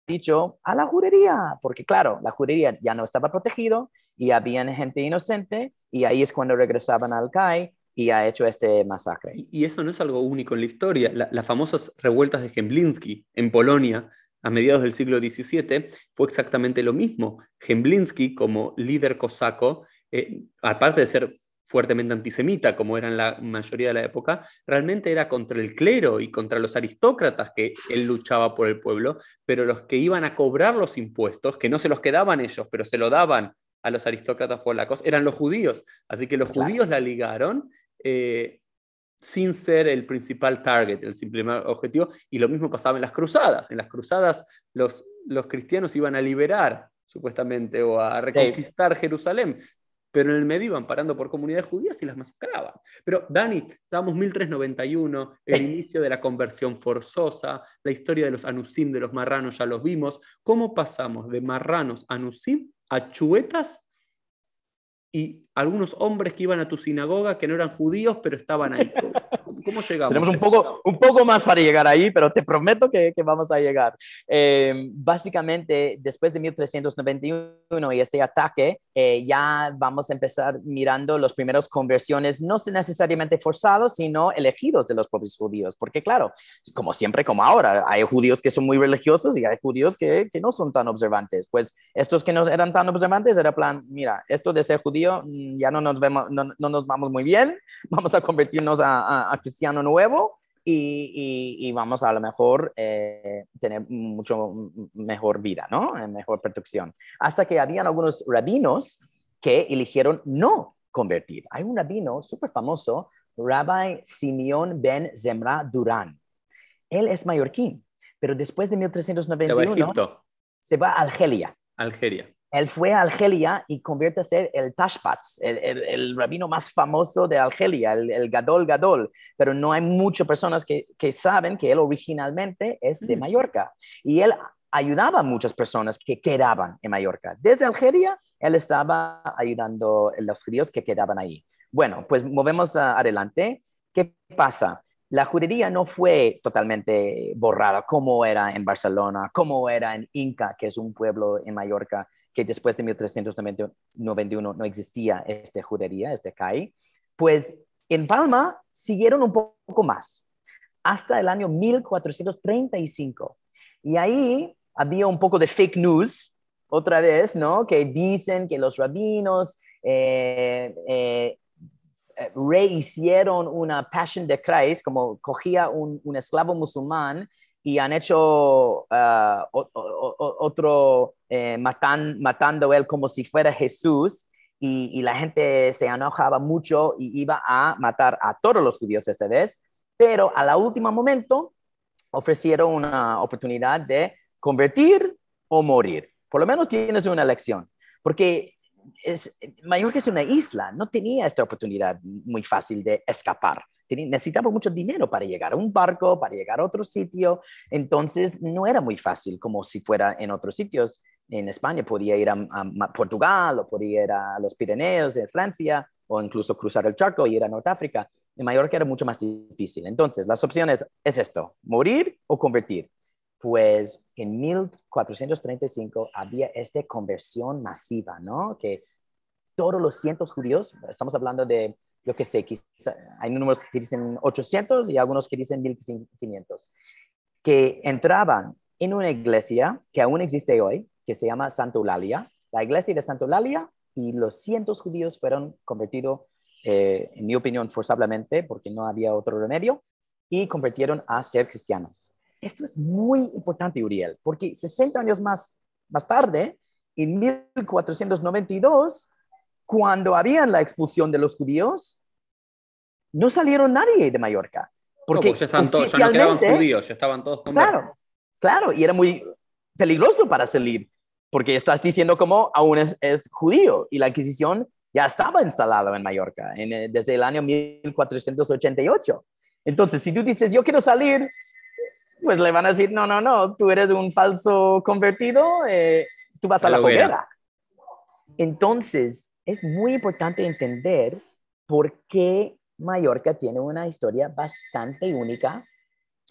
dicho a la judería, porque claro, la judería ya no estaba protegido y había gente inocente, y ahí es cuando regresaban al CAI y ha hecho este masacre. Y, eso no es algo único en la historia. las famosas revueltas de Gemblinsky en Polonia a mediados del siglo XVII fue exactamente lo mismo. Gemblinsky, como líder cosaco, eh, aparte de ser fuertemente antisemita, como era en la mayoría de la época, realmente era contra el clero y contra los aristócratas que él luchaba por el pueblo, pero los que iban a cobrar los impuestos, que no se los quedaban ellos, pero se lo daban a los aristócratas polacos, eran los judíos. Así que los judíos la ligaron eh, sin ser el principal target, el simple objetivo. Y lo mismo pasaba en las cruzadas. En las cruzadas los, los cristianos iban a liberar, supuestamente, o a reconquistar Jerusalén. Pero en el medio iban parando por comunidades judías y las masacraban. Pero, Dani, estábamos 1391, el inicio de la conversión forzosa, la historia de los anusim, de los marranos, ya los vimos. ¿Cómo pasamos de marranos anusim a chuetas y algunos hombres que iban a tu sinagoga que no eran judíos, pero estaban ahí. (laughs) ¿Cómo, llegamos? Tenemos un poco, un poco más para llegar ahí, pero te prometo que, que vamos a llegar. Eh, básicamente, después de 1391 y este ataque, eh, ya vamos a empezar mirando los primeros conversiones, no necesariamente forzados, sino elegidos de los propios judíos. Porque claro, como siempre, como ahora, hay judíos que son muy religiosos y hay judíos que, que no son tan observantes. Pues estos que no eran tan observantes era plan, mira, esto de ser judío Mm, ya no nos, vemos, no, no nos vamos muy bien, (laughs) vamos a convertirnos a, a, cristiano nuevo y, y, vamos a lo mejor eh, tener mucho mejor vida, ¿no? Eh, mejor protección. Hasta que habían algunos rabinos que eligieron no convertir. Hay un rabino súper famoso, Rabbi Simeón ben Zemra Durán. Él es mallorquín, pero después de 1391 se va a, Egipto. Se va a Argelia. Algeria él fue a Argelia y convierte a ser el Tashpatz, el, rabino más famoso de Argelia, el, Gadol Gadol, pero no hay muchas personas que, saben que él originalmente es de mm. Mallorca. Y él ayudaba a muchas personas que quedaban en Mallorca. Desde Argelia, él estaba ayudando a los judíos que quedaban ahí. Bueno, pues movemos adelante. ¿Qué pasa? La judería no fue totalmente borrada como era en Barcelona, como era en Inca, que es un pueblo en Mallorca que después de 1391 no existía esta judería, este CAI, pues en Palma siguieron un poco más, hasta el año 1435. Y ahí había un poco de fake news, otra vez, ¿no? Que dicen que los rabinos eh, eh, rehicieron una Passion de Christ, como cogía un, un esclavo musulmán y han hecho uh, otro eh, matan, matando él como si fuera Jesús y, la gente se enojaba mucho y iba a matar a todos los judíos esta vez, pero a la última momento ofrecieron una oportunidad de convertir o morir. Por lo menos tienes una elección, porque es, Mallorca es una isla, no tenía esta oportunidad muy fácil de escapar. Necesitaba mucho dinero para llegar a un barco, para llegar a otro sitio, entonces no era muy fácil como si fuera en otros sitios. En España podía ir a, Portugal o podía ir a los Pirineos, de Francia, o incluso cruzar el charco y ir a Norteáfrica. En Mallorca era mucho más difícil. Entonces, las opciones es esto, morir o convertir. Pues en 1435 había esta conversión masiva, ¿no? Que todos los cientos judíos, estamos hablando de, lo que sé, hay números que dicen 800 y algunos que dicen 1500, que entraban en una iglesia que aún existe hoy, que se llama Santa Eulalia, la iglesia de Santa Eulalia, y los cientos judíos fueron convertidos, eh, en mi opinión, forzablemente, porque no había otro remedio, y convirtieron a ser cristianos. Esto es muy importante, Uriel, porque 60 años más, más tarde, en 1492, cuando había la expulsión de los judíos, no salieron nadie de Mallorca. Porque ya, estaban todos, ya no quedaban judíos, ya estaban todos Claro, claro, y era muy peligroso para salir, porque estás diciendo como aún es, es judío y la Inquisición ya estaba instalada en Mallorca en, desde el año 1488. Entonces, si tú dices, yo quiero salir, pues le van a decir, no, no, no, tú eres un falso convertido, eh, tú vas a, la hoguera. Entonces, es muy importante entender por qué Mallorca tiene una historia bastante única,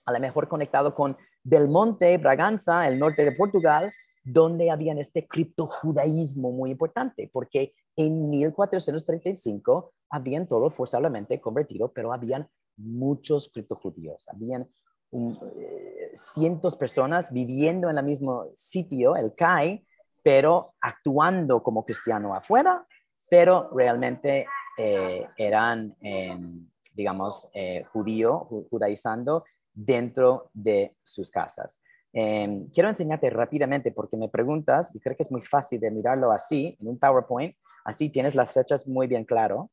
a lo mejor conectado con Belmonte, Braganza, el norte de Portugal, donde habían este criptojudaísmo muy importante, porque en 1435 habían todos forzablemente convertido, pero habían muchos criptojudíos, habían eh, cientos de personas viviendo en el mismo sitio, el CAI, pero actuando como cristiano afuera, pero realmente eh, eran, digamos, eh, judío, judaizando dentro de sus casas. Em, quiero enseñarte rápidamente porque me preguntas, y creo que es muy fácil de mirarlo así, en un PowerPoint, así tienes las fechas muy bien claro.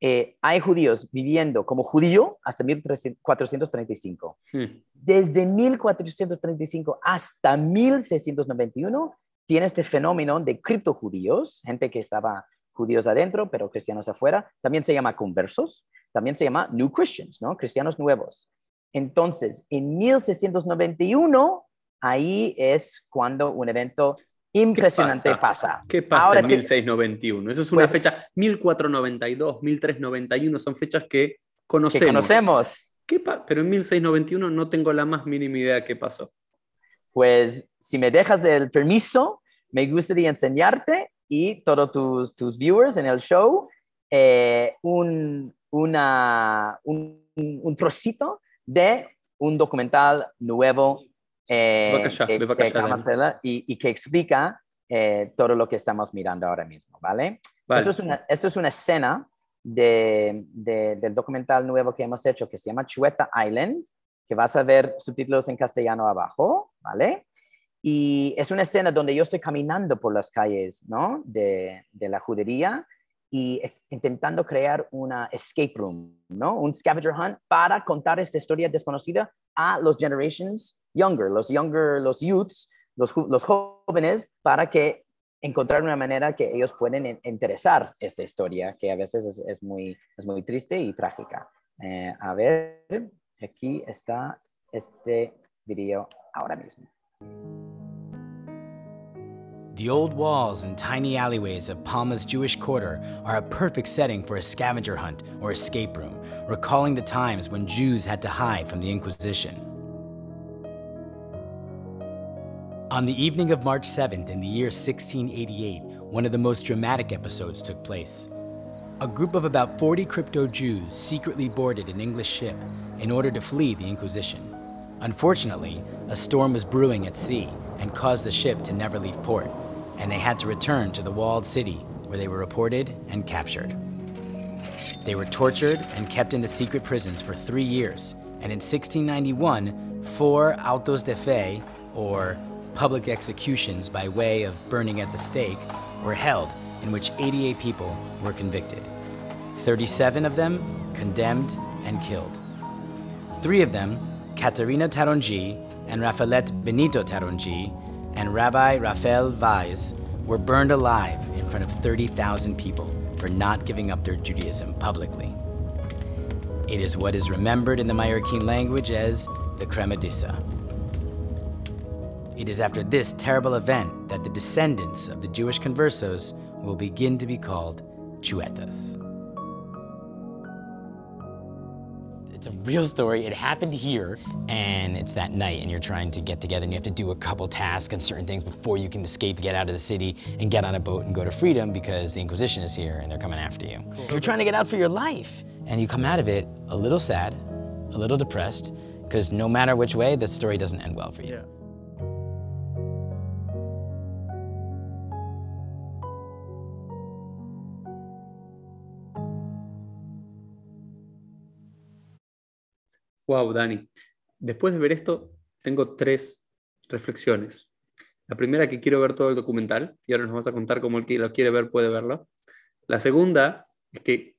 Eh, hay judíos viviendo como judío hasta 1435. Hmm. Desde 1435 hasta 1691 tiene este fenómeno de criptojudíos, gente que estaba judíos adentro, pero cristianos afuera. También se llama conversos, también se llama New Christians, ¿no? Cristianos nuevos. Entonces, en 1691, ahí es cuando un evento impresionante pasa? ¿Qué pasa en 1691? Eso es una pues fecha, 1492, 1391, son fechas que conocemos. Que conocemos. ¿Qué Pero en 1691 no tengo la más mínima idea qué pasó. Pues si me dejas el permiso, me gustaría enseñarte y todos tus, tus viewers en el show eh, un, una, un, un, trocito de un documental nuevo eh, y, y, que explica eh, todo lo que estamos mirando ahora mismo, ¿vale? Esto, es una, esto es una escena de, del documental nuevo que hemos hecho que se llama Chueta Island, que vas a ver subtítulos en castellano abajo, ¿vale? Y es una escena donde yo estoy caminando por las calles, ¿no? De, de la judería y intentando crear una escape room, ¿no? Un scavenger hunt para contar esta historia desconocida a los generations younger, los younger, los youths, los, los jóvenes, para que encontrar una manera que ellos pueden interesar esta historia, que a veces es, es muy, es muy triste y trágica. Eh, a ver, aquí está este video ahora mismo. The old walls and tiny alleyways of Palma's Jewish quarter are a perfect setting for a scavenger hunt or escape room, recalling the times when Jews had to hide from the Inquisition. On the evening of March 7th in the year 1688, one of the most dramatic episodes took place. A group of about 40 crypto Jews secretly boarded an English ship in order to flee the Inquisition. Unfortunately, a storm was brewing at sea and caused the ship to never leave port and they had to return to the walled city where they were reported and captured. They were tortured and kept in the secret prisons for three years, and in 1691, four autos de fe, or public executions by way of burning at the stake, were held in which 88 people were convicted. 37 of them condemned and killed. Three of them, Caterina Taronji and Rafaelette Benito Taronji, and Rabbi Raphael Weiss were burned alive in front of 30,000 people for not giving up their Judaism publicly. It is what is remembered in the Mallorquin language as the Cremadissa. It is after this terrible event that the descendants of the Jewish conversos will begin to be called Chuetas. It's a real story. It happened here, and it's that night, and you're trying to get together, and you have to do a couple tasks and certain things before you can escape, get out of the city, and get on a boat and go to freedom because the Inquisition is here and they're coming after you. Cool. You're trying to get out for your life, and you come out of it a little sad, a little depressed, because no matter which way, the story doesn't end well for you. Yeah. Wow, Dani. Después de ver esto, tengo tres reflexiones. La primera, que quiero ver todo el documental, y ahora nos vas a contar cómo el que lo quiere ver puede verlo. La segunda es que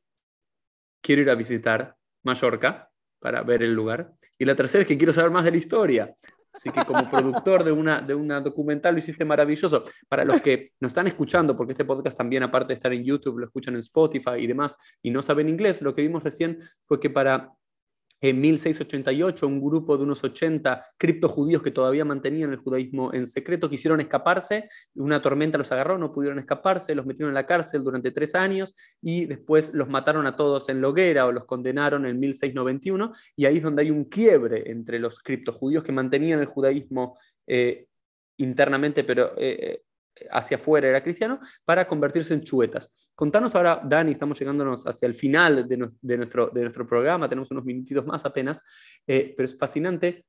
quiero ir a visitar Mallorca para ver el lugar. Y la tercera es que quiero saber más de la historia. Así que como productor de una, de una documental lo hiciste maravilloso. Para los que nos están escuchando, porque este podcast también, aparte de estar en YouTube, lo escuchan en Spotify y demás, y no saben inglés, lo que vimos recién fue que para en 1688, un grupo de unos 80 criptojudíos que todavía mantenían el judaísmo en secreto quisieron escaparse, una tormenta los agarró, no pudieron escaparse, los metieron en la cárcel durante tres años y después los mataron a todos en Loguera o los condenaron en 1691 y ahí es donde hay un quiebre entre los criptojudíos que mantenían el judaísmo eh, internamente, pero eh, hacia afuera era cristiano, para convertirse en chuetas. Contanos ahora, Dani, estamos llegándonos hacia el final de, nuestro, de nuestro programa, tenemos unos minutitos más apenas, eh, pero es fascinante.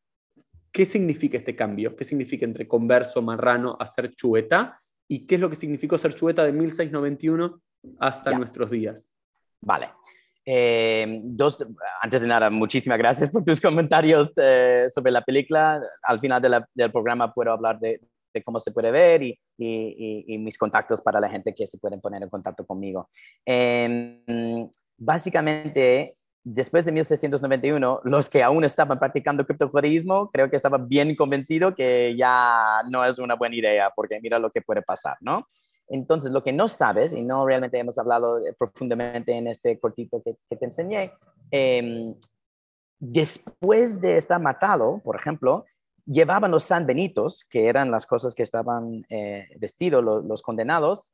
¿Qué significa este cambio? ¿Qué significa entre converso marrano a ser chueta? ¿Y qué es lo que significó ser chueta de 1691 hasta nuestros días? Vale. Eh, dos, antes de nada, muchísimas gracias por tus comentarios eh, sobre la película. Al final del programa puedo hablar de, de cómo se puede ver y, mis contactos para la gente que se pueden poner en contacto conmigo. Em, básicamente, después de 1691, los que aún estaban practicando criptojudaísmo, creo que estaban bien convencidos que ya no es una buena idea, porque mira lo que puede pasar, ¿no? Entonces, lo que no sabes, y no realmente hemos hablado profundamente en este cortito que, te enseñé, eh, después de estar matado, por ejemplo, llevaban los San Benitos, que eran las cosas que estaban eh, vestidos los, condenados,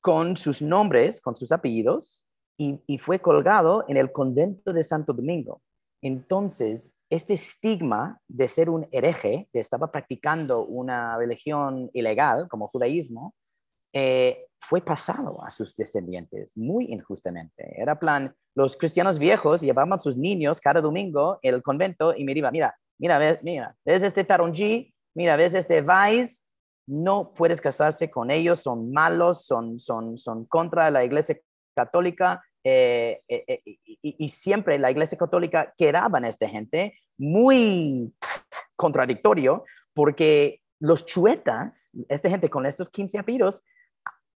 con sus nombres, con sus apellidos, y, fue colgado en el convento de Santo Domingo. Entonces, este estigma de ser un hereje, que estaba practicando una religión ilegal como judaísmo, eh, fue pasado a sus descendientes muy injustamente. Era plan, los cristianos viejos llevaban a sus niños cada domingo el convento y me iba, mira, Mira, ves, mira, ves este Taronji, mira, ves este Vice, no puedes casarse con ellos, son malos, son, son, son contra la iglesia católica. Eh, eh, eh, y, siempre la iglesia católica quedaban a esta gente muy contradictorio porque los chuetas, esta gente con estos 15 apellidos,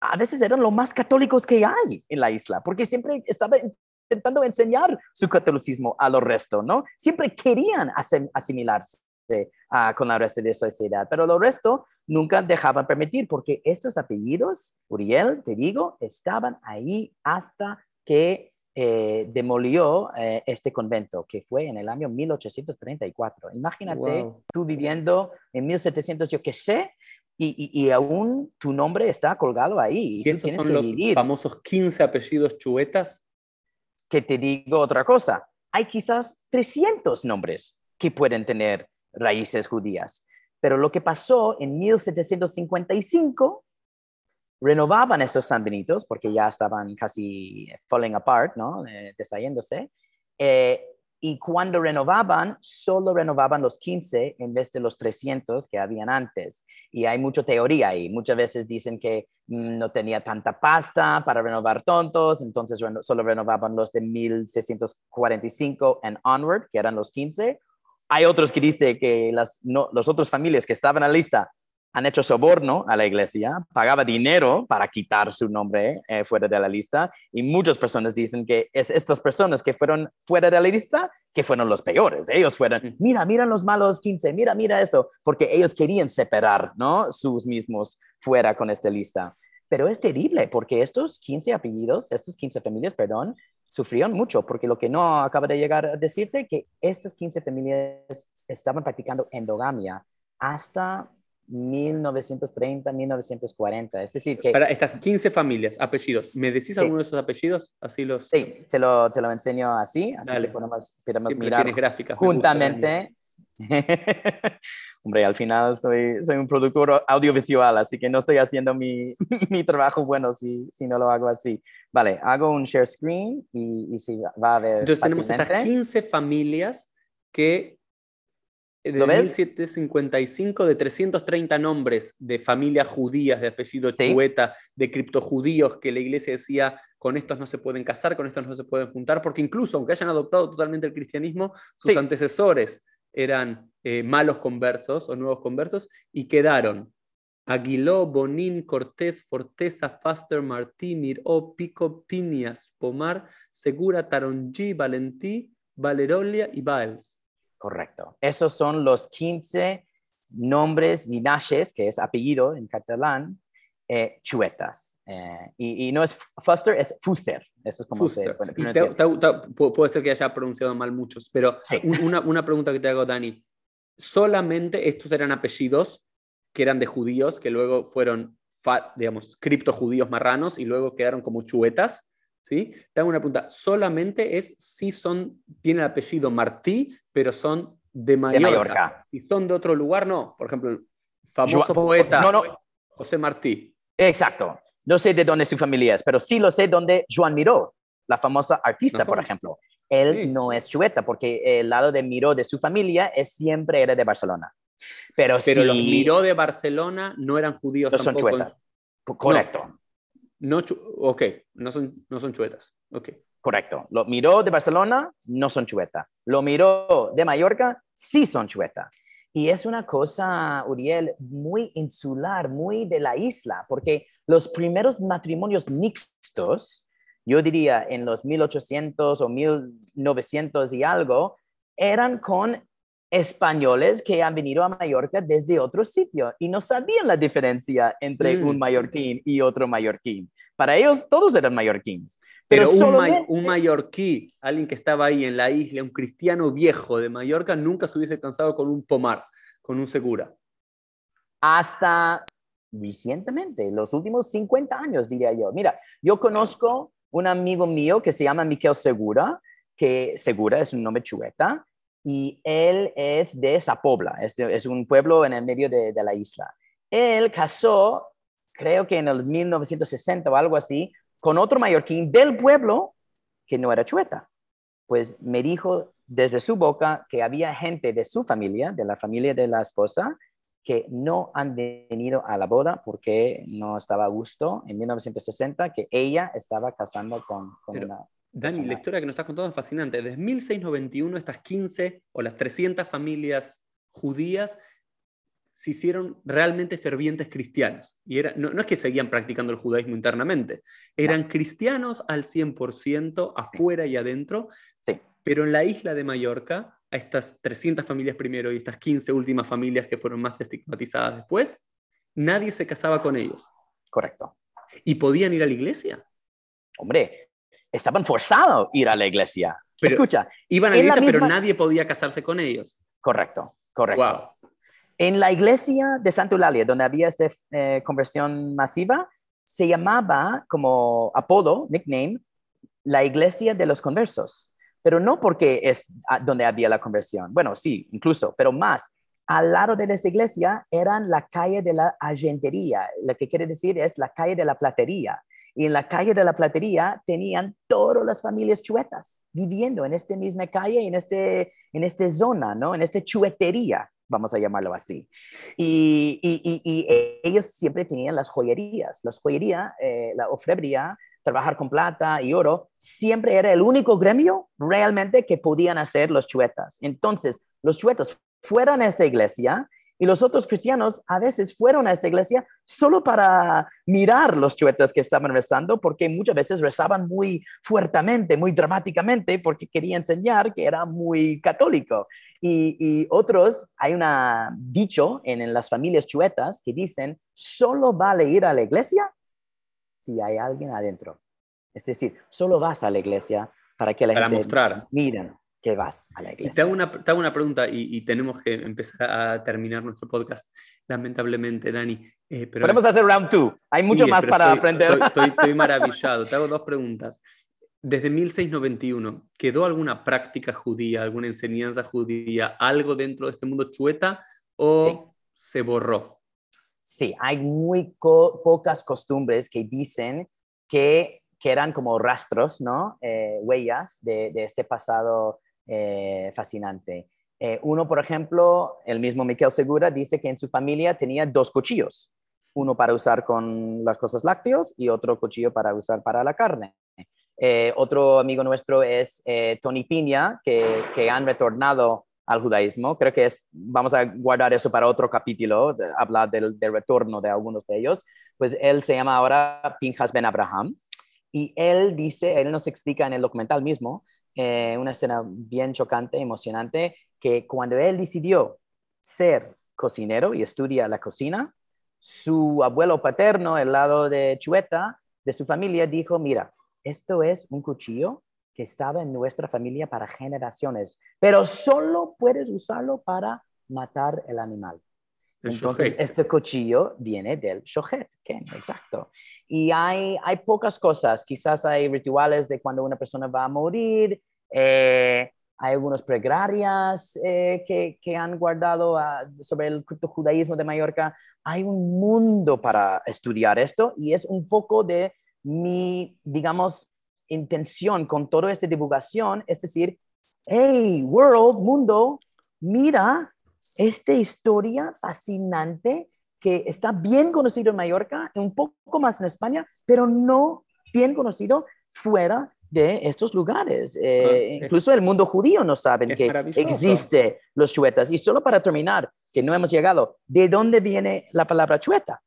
a veces eran los más católicos que hay en la isla, porque siempre estaba intentando enseñar su catolicismo a los resto, ¿no? Siempre querían asimilarse uh, con la resto de la sociedad, pero los resto nunca dejaban permitir, porque estos apellidos, Uriel, te digo, estaban ahí hasta que eh, demolió eh, este convento, que fue en el año 1834. Imagínate tú viviendo en 1700, yo qué sé, y, y, aún tu nombre está colgado ahí. Y, esos son los famosos 15 apellidos chuetas que te digo otra cosa. Hay quizás 300 nombres que pueden tener raíces judías. Pero lo que pasó en 1755, renovaban estos sanbenitos porque ya estaban casi falling apart, ¿no? Eh, desayéndose. Eh, y cuando renovaban, solo renovaban los 15 en vez de los 300 que habían antes. Y hay mucha teoría ahí. Muchas veces dicen que mm, no tenía tanta pasta para renovar tontos, entonces solo renovaban los de 1645 and onward, que eran los 15. Hay otros que dicen que las, no, los otros familias que estaban en la lista han hecho soborno a la iglesia, pagaba dinero para quitar su nombre eh, fuera de la lista y muchas personas dicen que es estas personas que fueron fuera de la lista que fueron los peores. Ellos fueron, mira, mira los malos 15, mira, mira esto, porque ellos querían separar, ¿no? Sus mismos fuera con esta lista. Pero es terrible porque estos 15 apellidos, estos 15 familias, perdón, sufrieron mucho porque lo que no acaba de llegar a decirte que estas 15 familias estaban practicando endogamia hasta 1930, 1940. Es decir, que... Para estas 15 familias, apellidos, ¿me decís alguno de esos apellidos? Así los... Sí, te lo, te lo enseño así, así que podemos, podemos mirar gráficas, juntamente. (laughs) Hombre, al final soy, soy un productor audiovisual, así que no estoy haciendo mi, (laughs) mi trabajo bueno si, si, no lo hago así. Vale, hago un share screen y, y si va a ver. Entonces tenemos estas 15 familias que de 1755 de 330 nombres de familias judías de apellido Chueta, de criptojudíos que la iglesia decía con estos no se pueden casar, con estos no se pueden juntar, porque incluso aunque hayan adoptado totalmente el cristianismo, sus antecesores eran eh, malos conversos o nuevos conversos y quedaron Aguiló, Bonín, Cortés, Forteza, Faster, Martí, Miró, Pico, Piñas, Pomar, Segura, Tarongí, Valentí, Valerolia y Baels. Correcto. Esos son los 15 nombres linajes, que es apellido en catalán, eh, chuetas. Eh, y, no es Fuster, es Fuster. Eso es como se puede ser que haya pronunciado mal muchos, pero una, una, pregunta que te hago, Dani. ¿Solamente estos eran apellidos que eran de judíos, que luego fueron, digamos, criptojudíos marranos y luego quedaron como chuetas? ¿Sí? Te hago una pregunta, solamente es si son, tienen el apellido Martí, pero son de Mallorca. Si son de otro lugar, no. Por ejemplo, el famoso poeta José Martí. Exacto. No sé de dónde su familia es, pero sí lo sé dónde Joan Miró, la famosa artista, por ejemplo. Él no es chueta porque el lado de Miró de su familia es, siempre era de Barcelona. Pero, pero los Miró de Barcelona no eran judíos no Son chuetas. Correcto. No, ok, no son, no son chuetas. Okay. Correcto. Lo miró de Barcelona, no son chuetas. Lo miró de Mallorca, sí son chuetas. Y es una cosa, Uriel, muy insular, muy de la isla, porque los primeros matrimonios mixtos, yo diría en los 1800 o 1900 y algo, eran con españoles que han venido a Mallorca desde otro sitio y no sabían la diferencia entre un mallorquín y otro mallorquín. Para ellos todos eran mallorquines. Pero, un, mallorquí, alguien que estaba ahí en la isla, un cristiano viejo de Mallorca, nunca se hubiese cansado con un pomar, con un segura. Hasta recientemente, los últimos 50 años, diría yo. Mira, yo conozco un amigo mío que se llama Miquel Segura, que Segura es un nombre chueta, y él es de Zapobla, es, es un pueblo en el medio de, la isla. Él casó, creo que en el 1960 o algo así, con otro mallorquín del pueblo que no era chueta. Pues me dijo desde su boca que había gente de su familia, de la familia de la esposa, que no han venido a la boda porque no estaba a gusto en 1960, que ella estaba casando con, una Dani, la historia que nos estás contando es fascinante. Desde 1691 estas 15 o las 300 familias judías se hicieron realmente fervientes cristianos. Y era, no, es que seguían practicando el judaísmo internamente, eran cristianos al 100%, afuera y adentro, sí. pero en la isla de Mallorca, a estas 300 familias primero y estas 15 últimas familias que fueron más estigmatizadas después, nadie se casaba con ellos. Correcto. ¿Y podían ir a la iglesia? Hombre, estaban forzados a ir a la iglesia. Escucha. Iban a la iglesia, pero nadie podía casarse con ellos. Correcto, correcto. En la iglesia de Santa Eulalia, donde había esta eh, conversión masiva, se llamaba como apodo, nickname, la iglesia de los conversos. Pero no porque es donde había la conversión. Bueno, sí, incluso, pero más. Al lado de esa iglesia eran la calle de la argentería, lo que quiere decir es la calle de la platería. Y en la calle de la platería tenían todas las familias chuetas viviendo en esta misma calle, en este, en esta zona, ¿no? En esta chuetería, vamos a llamarlo así. Y, y, ellos siempre tenían las joyerías. Las joyerías, eh, la ofrebría, trabajar con plata y oro, siempre era el único gremio realmente que podían hacer los chuetas. Entonces, los chuetas fueron a esta iglesia Y los otros cristianos a veces fueron a esa iglesia solo para mirar los chuetas que estaban rezando, porque muchas veces rezaban muy fuertemente, muy dramáticamente, porque quería enseñar que era muy católico. Y, otros, hay un dicho en, en las familias chuetas que dicen, solo vale ir a la iglesia si hay alguien adentro. Es decir, solo vas a la iglesia para que la para gente mostrar. miren que vas a la iglesia. Y te hago una, te hago una pregunta y, tenemos que empezar a terminar nuestro podcast, lamentablemente, Dani. Eh, pero Podemos hacer round two. Hay mucho más para aprender. Estoy, estoy, (laughs) maravillado. Te hago dos preguntas. Desde 1691, ¿quedó alguna práctica judía, alguna enseñanza judía, algo dentro de este mundo chueta o se borró? Sí, hay muy pocas costumbres que dicen que, que eran como rastros, ¿no? Eh, huellas de, de, este pasado eh, fascinante. Eh, uno, por ejemplo, el mismo Miquel Segura dice que en su familia tenía dos cuchillos, uno para usar con las cosas lácteos y otro cuchillo para usar para la carne. Eh, otro amigo nuestro es Tony Piña, que, han retornado al judaísmo. Creo que es, vamos a guardar eso para otro capítulo, hablar del, del, retorno de algunos de ellos. Pues él se llama ahora Pinjas Ben Abraham. Y él dice, él nos explica en el documental mismo, eh, una escena bien chocante, emocionante, que cuando él decidió ser cocinero y estudia la cocina, su abuelo paterno, el lado de Chueta, de su familia, dijo, mira, esto es un cuchillo que estaba en nuestra familia para generaciones, pero solo puedes usarlo para matar el animal. Entonces, este cuchillo viene del shohet, exacto. Y hay, hay pocas cosas, quizás hay rituales de cuando una persona va a morir, eh, hay algunas pregarias eh, que, que, han guardado ah, sobre el criptojudaísmo de Mallorca. Hay un mundo para estudiar esto y es un poco de mi, digamos, intención con toda esta divulgación, es decir, hey, world, mundo, mira esta historia fascinante que está bien conocido en Mallorca, un poco más en España, pero no bien conocido fuera de estos lugares. Eh, incluso el mundo judío no sabe que existe los chuetas. Y solo para terminar, que no hemos llegado, ¿de dónde viene la palabra chueta?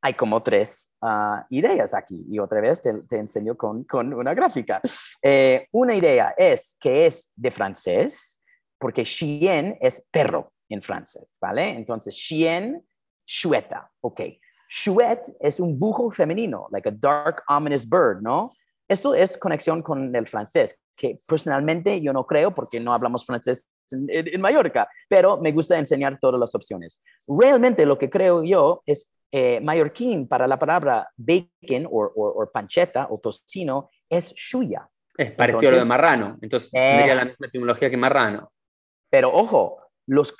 Hay como tres ah, ideas aquí y otra vez te, enseño con, con, una gráfica. Eh, una idea es que es de francés, porque chien es perro en francés, ¿vale? Entonces, chien, chueta, ok. Chouette es un bujo femenino, like a dark, ominous bird, ¿no? Esto es conexión con el francés, que personalmente yo no creo porque no hablamos francés en, Mallorca, pero me gusta enseñar todas las opciones. Realmente lo que creo yo es eh, mallorquín para la palabra bacon o pancheta o tocino es shuya. Es parecido a lo de marrano, entonces tendría la misma etimología que marrano. Pero ojo, los,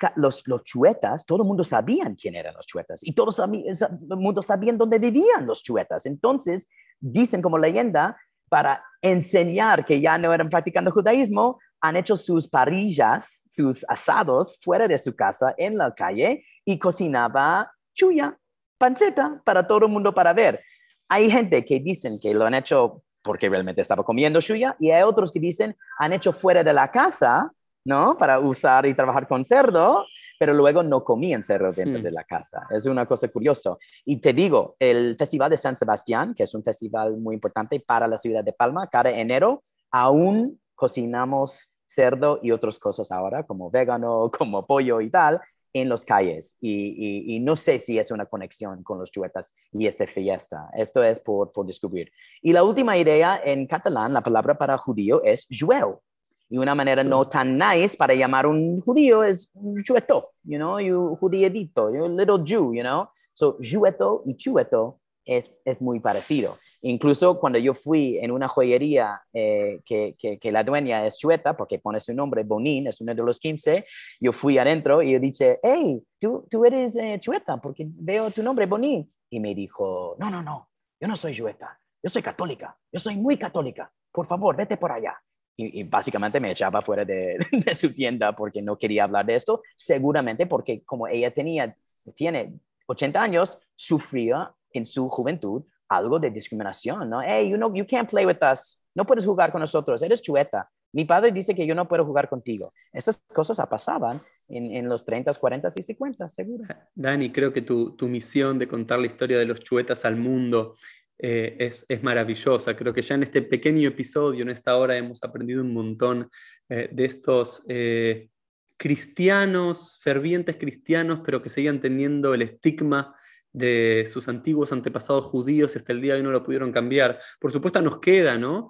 chuetas, todo el mundo sabían quién eran los chuetas y todo el mundo sabían dónde vivían los chuetas. Entonces, dicen como leyenda, para enseñar que ya no eran practicando judaísmo, han hecho sus parrillas, sus asados fuera de su casa en la calle y cocinaba chuya, panceta para todo el mundo para ver. Hay gente que dicen que lo han hecho porque realmente estaba comiendo chuya y hay otros que dicen han hecho fuera de la casa ¿no? Para usar y trabajar con cerdo, pero luego no comían cerdo dentro hmm. de la casa. Es una cosa curiosa. Y te digo, el Festival de San Sebastián, que es un festival muy importante para la ciudad de Palma, cada enero aún cocinamos cerdo y otras cosas ahora, como vegano, (laughs) como pollo y tal, en las calles. Y, no sé si es una conexión con los chuetas y esta fiesta. Esto es por, por descubrir. Y la última idea en catalán, la palabra para judío es jueu, y una manera no tan nice para llamar a un judío es chueto, you know, you judiedito, you little Jew, you know. So, jueto y chueto es, es muy parecido. Incluso cuando yo fui en una joyería eh, que, que, la dueña es chueta, porque pone su nombre, Bonín, es uno de los 15, yo fui adentro y yo dije, hey, tú, tú eres eh, chueta, porque veo tu nombre, Bonín. Y me dijo, no, no, no, yo no soy chueta, yo soy católica, yo soy muy católica, por favor, vete por allá y, básicamente me echaba fuera de, (laughs) de, su tienda porque no quería hablar de esto, seguramente porque como ella tenía, tiene 80 años, sufría en su juventud algo de discriminación, ¿no? Hey, you know, you can't play with us, no puedes jugar con nosotros, eres chueta. Mi padre dice que yo no puedo jugar contigo. Estas cosas pasaban en, en los 30, 40 y 50, seguro. Dani, creo que tu, tu misión de contar la historia de los chuetas al mundo eh, es, es, maravillosa. Creo que ya en este pequeño episodio, en esta hora, hemos aprendido un montón eh, de estos eh, cristianos, fervientes cristianos, pero que seguían teniendo el estigma de sus antiguos antepasados judíos y hasta el día de hoy no lo pudieron cambiar. Por supuesto nos queda, ¿no?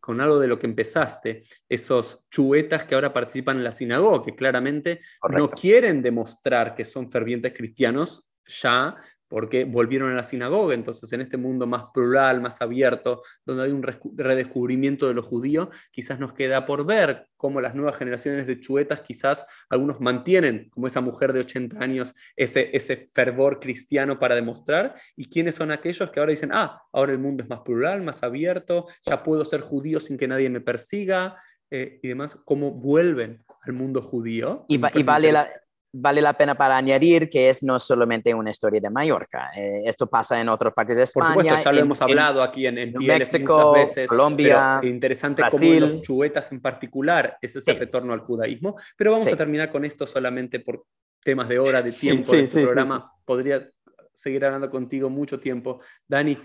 con algo de lo que empezaste, esos chuetas que ahora participan en la sinagoga, que claramente no quieren demostrar que son fervientes cristianos ya porque volvieron a la sinagoga. Entonces, en este mundo más plural, más abierto, donde hay un redescubrimiento de lo judío, quizás nos queda por ver cómo las nuevas generaciones de chuetas, quizás algunos mantienen, como esa mujer de 80 años, ese, ese fervor cristiano para demostrar, y quiénes son aquellos que ahora dicen, ah, ahora el mundo es más plural, más abierto, ya puedo ser judío sin que nadie me persiga, eh, y demás, cómo vuelven al mundo judío. Y, y vale la vale la pena para añadir que es no solamente una historia de Mallorca. Eh, esto pasa en otras partes de España. Por supuesto, ya lo hemos hablado aquí en, en México, muchas veces. Colombia, interesante Brasil. cómo los chuetas en particular es ese retorno al judaísmo. Pero vamos a terminar con esto solamente por temas de hora, de tiempo. de este programa podría seguir hablando contigo mucho tiempo. Dani,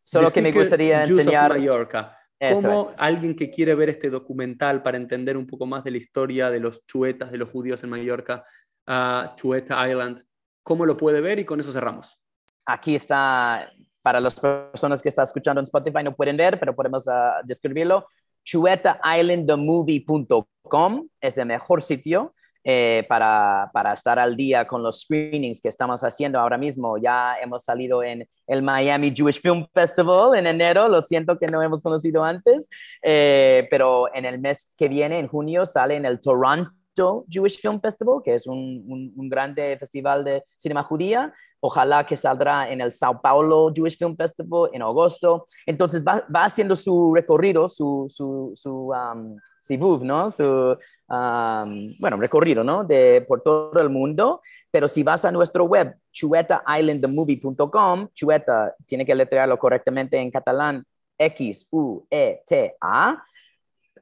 solo que me gustaría enseñar. Mallorca. ¿Cómo alguien que quiere ver este documental para entender un poco más de la historia de los chuetas, de los judíos en Mallorca, a Chueta Island. ¿Cómo lo puede ver? Y con eso cerramos. Aquí está, para las personas que están escuchando en Spotify no pueden ver, pero podemos uh, describirlo. ChuetaIslandTheMovie.com es el mejor sitio eh, para, para, estar al día con los screenings que estamos haciendo ahora mismo. Ya hemos salido en el Miami Jewish Film Festival en enero, lo siento que no hemos conocido antes, eh, pero en el mes que viene, en junio, sale en el Toronto Jewish Film Festival, que es un, un, grande festival de cinema judía. Ojalá que saldrá en el Sao Paulo Jewish Film Festival en agosto. Entonces va, va haciendo su recorrido, su, su, su um, ¿no? Su, um, bueno, recorrido, ¿no? De, por todo el mundo. Pero si vas a nuestro web, chuetaislandthemovie.com, chueta tiene que letrearlo correctamente en catalán, X-U-E-T-A,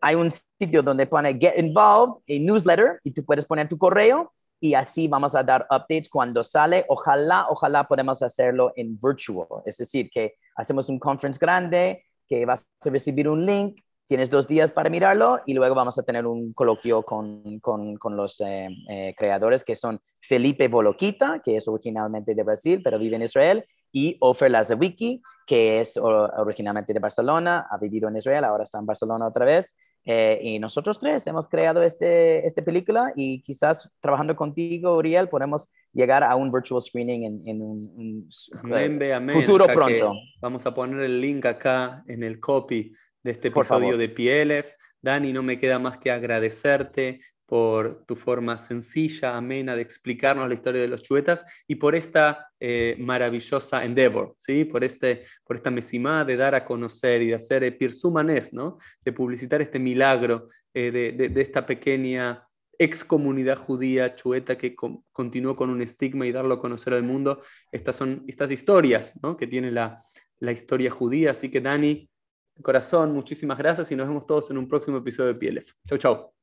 hay un sitio donde pone Get Involved, a newsletter, y tú puedes poner tu correo y así vamos a dar updates cuando sale. Ojalá, ojalá podemos hacerlo en virtual, es decir, que hacemos un conference grande, que vas a recibir un link, tienes dos días para mirarlo y luego vamos a tener un coloquio con, con, con los eh, eh, creadores que son Felipe Boloquita, que es originalmente de Brasil, pero vive en Israel, y Ofer Lazawiki, que es originalmente de Barcelona, ha vivido en Israel, ahora está en Barcelona otra vez. Eh, y nosotros tres hemos creado este, esta película y quizás trabajando contigo, Uriel, podemos llegar a un virtual screening en, en un, un futuro pronto. Vamos a poner el link acá en el copy de este episodio de PLF. Dani, no me queda más que agradecerte por tu forma sencilla, amena de explicarnos la historia de los chuetas y por esta eh, maravillosa endeavor, ¿sí? por, este, por esta mesimá de dar a conocer y de hacer el pirsumanes, ¿no? de publicitar este milagro eh, de, esta pequeña ex comunidad judía chueta que continuó con un estigma y darlo a conocer al mundo. Estas son estas historias ¿no? que tiene la, la historia judía. Así que Dani, de corazón, muchísimas gracias y nos vemos todos en un próximo episodio de PLF. Chau, chau.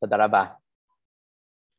Totara